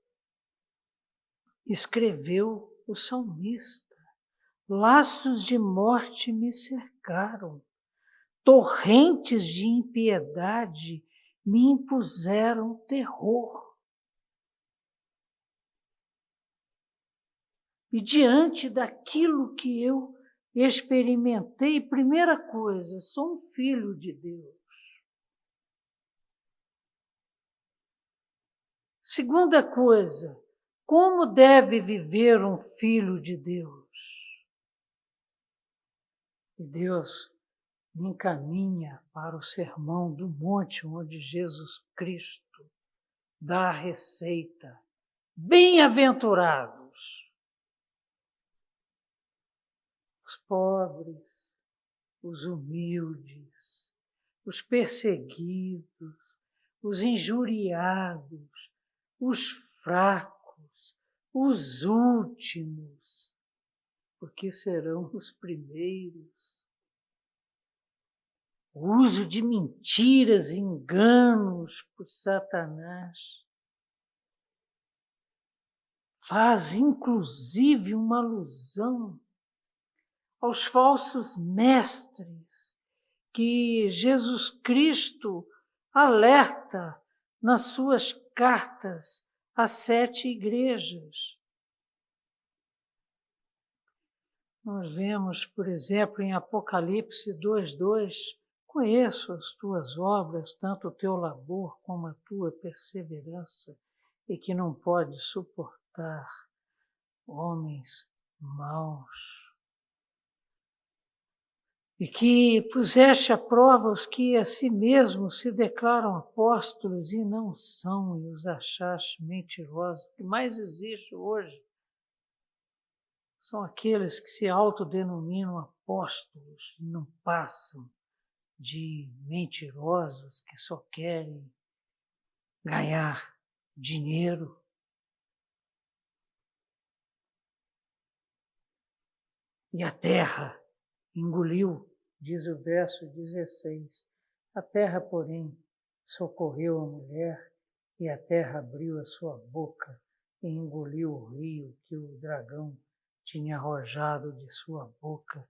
escreveu o salmista. Laços de morte me cercaram, torrentes de impiedade me impuseram terror. E diante daquilo que eu experimentei, primeira coisa, sou um filho de Deus. Segunda coisa, como deve viver um filho de Deus? E Deus me encaminha para o sermão do monte, onde Jesus Cristo dá a receita. Bem-aventurados os pobres, os humildes, os perseguidos, os injuriados, os fracos, os últimos, porque serão os primeiros. O uso de mentiras, enganos por Satanás. Faz inclusive uma alusão aos falsos mestres que Jesus Cristo alerta nas suas cartas às sete igrejas. Nós vemos, por exemplo, em Apocalipse 2:2, conheço as tuas obras, tanto o teu labor como a tua perseverança, e que não pode suportar homens maus e que puseste à prova os que a si mesmos se declaram apóstolos e não são, e os achaste mentirosos. O que mais existe hoje são aqueles que se autodenominam apóstolos e não passam de mentirosos que só querem ganhar dinheiro. E a terra engoliu diz o verso 16. A terra, porém, socorreu a mulher, e a terra abriu a sua boca e engoliu o rio que o dragão tinha arrojado de sua boca.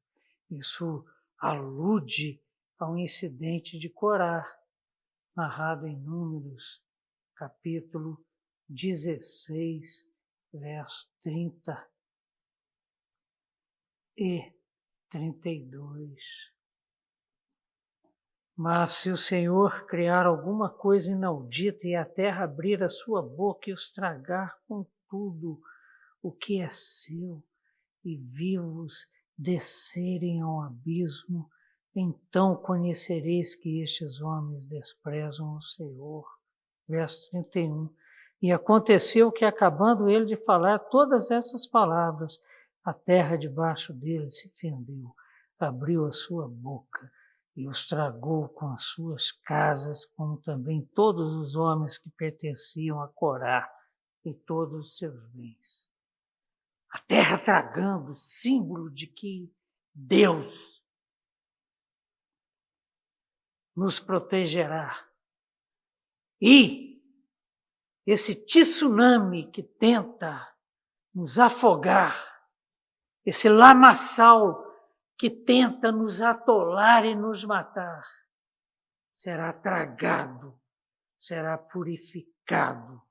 Isso alude ao incidente de Corá, narrado em Números, capítulo 16, verso 30 e 32. Mas se o Senhor criar alguma coisa inaudita e a terra abrir a sua boca e os tragar com tudo o que é seu, e vivos descerem ao abismo, então conhecereis que estes homens desprezam o Senhor. Verso 31. E aconteceu que, acabando ele de falar todas essas palavras, a terra debaixo dele se fendeu, abriu a sua boca e os tragou com as suas casas, como também todos os homens que pertenciam a Corá e todos os seus bens. A terra tragando, símbolo de que Deus nos protegerá. E esse tsunami que tenta nos afogar, esse lamaçal que tenta nos atolar e nos matar, será tragado, será purificado,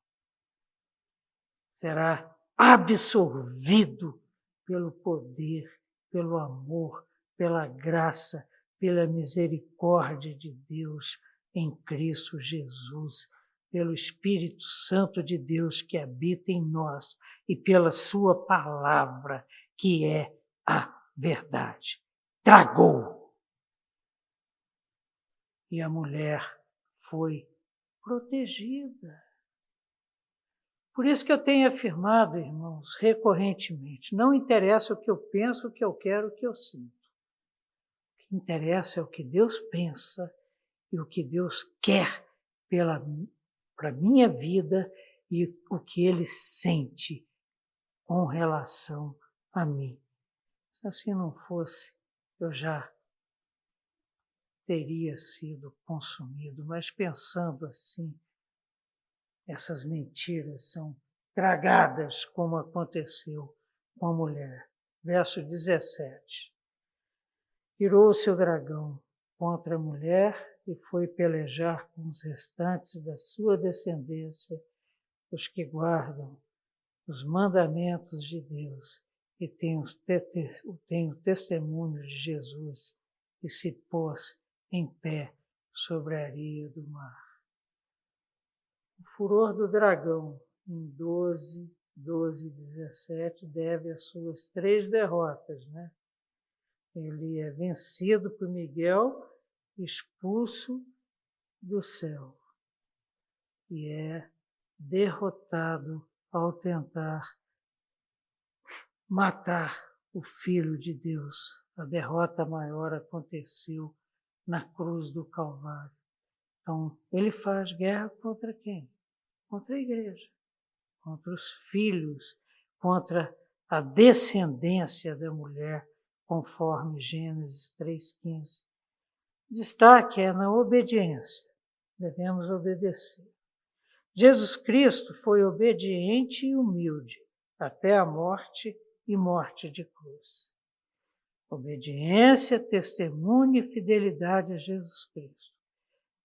será absorvido pelo poder, pelo amor, pela graça, pela misericórdia de Deus em Cristo Jesus, pelo Espírito Santo de Deus que habita em nós e pela Sua palavra, que é a verdade. Tragou. E a mulher foi protegida. Por isso que eu tenho afirmado, irmãos, recorrentemente: não interessa o que eu penso, o que eu quero, o que eu sinto. Que interessa é o que Deus pensa e o que Deus quer para a minha vida e o que Ele sente com relação a mim. Se assim não fosse, eu já teria sido consumido. Mas pensando assim, essas mentiras são tragadas, como aconteceu com a mulher. Verso 17. Irou-se o dragão contra a mulher e foi pelejar com os restantes da sua descendência, os que guardam os mandamentos de Deus e tem o testemunho de Jesus e se pôs em pé sobre a areia do mar. O furor do dragão, em 12, 12 17, deve às suas três derrotas. Né? Ele é vencido por Miguel, expulso do céu, e é derrotado ao tentar matar o Filho de Deus. A derrota maior aconteceu na cruz do Calvário. Então, ele faz guerra contra quem? Contra a igreja, contra os filhos, contra a descendência da mulher, conforme Gênesis 3,15. destaque é na obediência. Devemos obedecer. Jesus Cristo foi obediente e humilde até a morte e morte de cruz. Obediência, testemunho e fidelidade a Jesus Cristo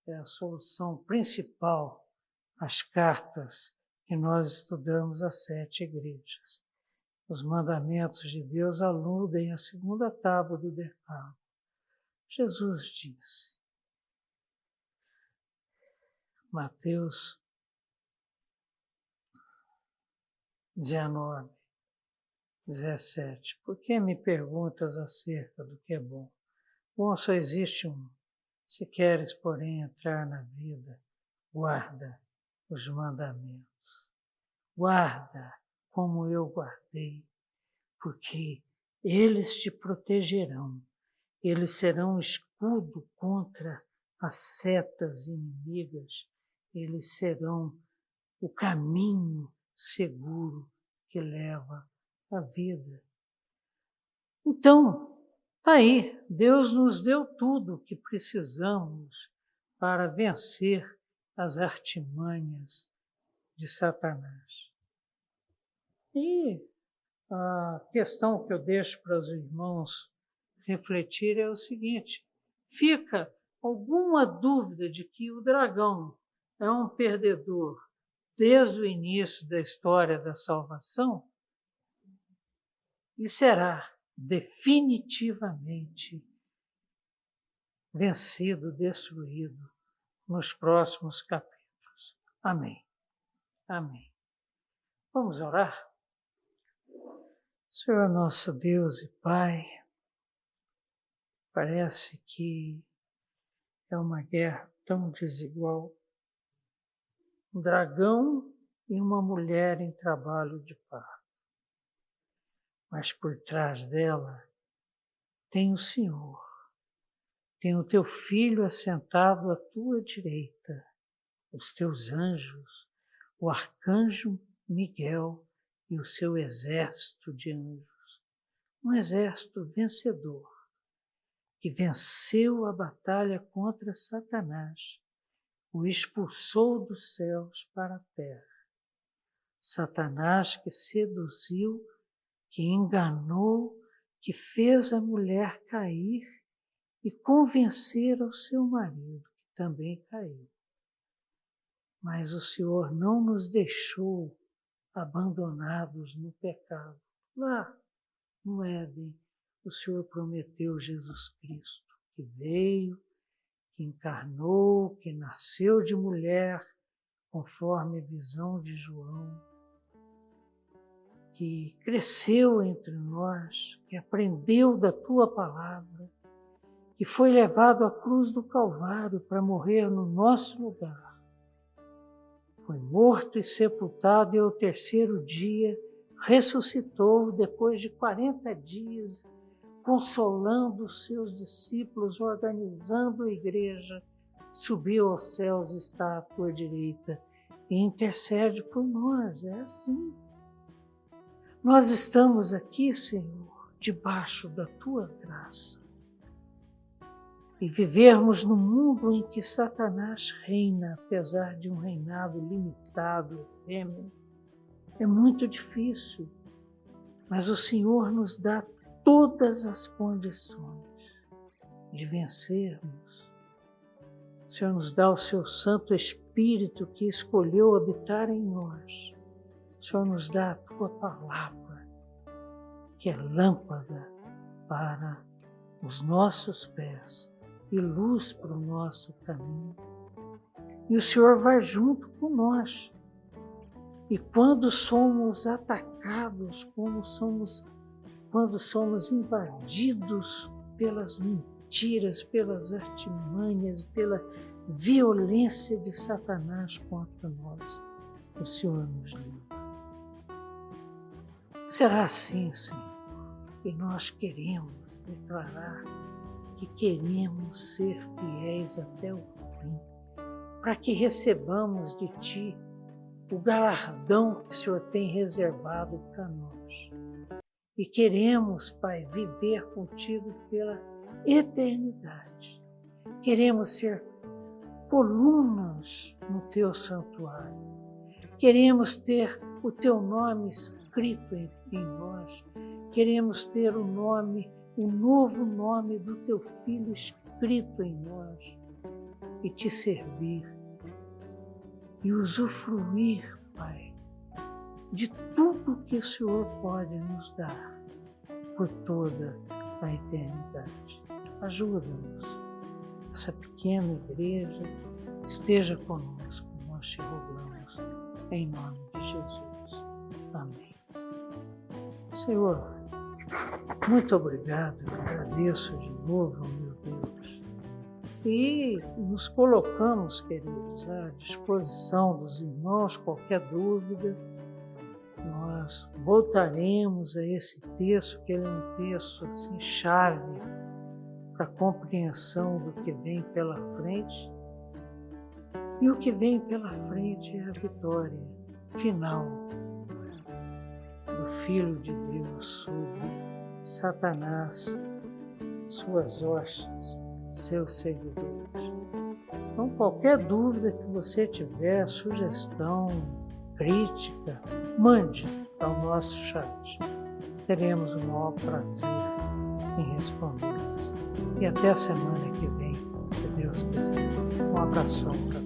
é a solução principal às cartas que nós estudamos às sete igrejas. Os mandamentos de Deus aludem à segunda tábua do decálogo. Jesus disse, Mateus 19, 17. Por que me perguntas acerca do que é bom? Bom só existe um. Se queres, porém, entrar na vida, guarda os mandamentos. Guarda como eu guardei, porque eles te protegerão. Eles serão escudo contra as setas inimigas. Eles serão o caminho seguro que leva à vida. Então, tá aí, Deus nos deu tudo o que precisamos para vencer as artimanhas de Satanás. E a questão que eu deixo para os irmãos refletir é o seguinte: fica alguma dúvida de que o dragão é um perdedor desde o início da história da salvação e será definitivamente vencido, destruído nos próximos capítulos. Amém. Amém. Vamos orar? Senhor nosso Deus e Pai, parece que é uma guerra tão desigual um dragão e uma mulher em trabalho de parto. Mas por trás dela tem o Senhor, tem o teu filho assentado à tua direita, os teus anjos, o arcanjo Miguel e o seu exército de anjos. Um exército vencedor que venceu a batalha contra Satanás o expulsou dos céus para a terra. Satanás que seduziu, que enganou, que fez a mulher cair e convencer ao seu marido, que também caiu. Mas o Senhor não nos deixou abandonados no pecado. Lá no Éden, o Senhor prometeu Jesus Cristo, que veio que encarnou, que nasceu de mulher, conforme a visão de João, que cresceu entre nós, que aprendeu da tua palavra, que foi levado à cruz do Calvário para morrer no nosso lugar. Foi morto e sepultado e ao terceiro dia ressuscitou depois de 40 dias consolando os seus discípulos, organizando a igreja, subiu aos céus, está à tua direita e intercede por nós. É assim. Nós estamos aqui, Senhor, debaixo da tua graça. E vivermos no mundo em que Satanás reina, apesar de um reinado limitado, efêmero, é muito difícil. Mas o Senhor nos dá todas as condições de vencermos. O Senhor nos dá o seu Santo Espírito que escolheu habitar em nós. O Senhor nos dá a tua palavra, que é lâmpada para os nossos pés e luz para o nosso caminho. E o Senhor vai junto com nós. E quando somos atacados, como somos quando somos invadidos pelas mentiras, pelas artimanhas, pela violência de Satanás contra nós, o Senhor nos livra. Será assim, Senhor, e nós queremos declarar que queremos ser fiéis até o fim, para que recebamos de Ti o galardão que o Senhor tem reservado para nós. E queremos, Pai, viver contigo pela eternidade. Queremos ser colunas no teu santuário. Queremos ter o teu nome escrito em, nós. Queremos ter o nome, o novo nome do teu filho escrito em nós e te servir e usufruir, Pai, de tudo que o Senhor pode nos dar por toda a eternidade. Ajuda-nos. Essa pequena igreja esteja conosco, nós te rogamos, em nome de Jesus. Amém. Senhor, muito obrigado, eu agradeço de novo, meu Deus. E nos colocamos, queridos, à disposição dos irmãos, qualquer dúvida, nós voltaremos a esse texto, que ele é um texto assim, chave para a compreensão do que vem pela frente. E o que vem pela frente é a vitória final Filho de Deus sobre Satanás, suas hostes, seus seguidores. Então, qualquer dúvida que você tiver, sugestão, crítica, mande ao nosso chat. Teremos o maior prazer em respondê-las. E até a semana que vem, se Deus quiser. Um abração para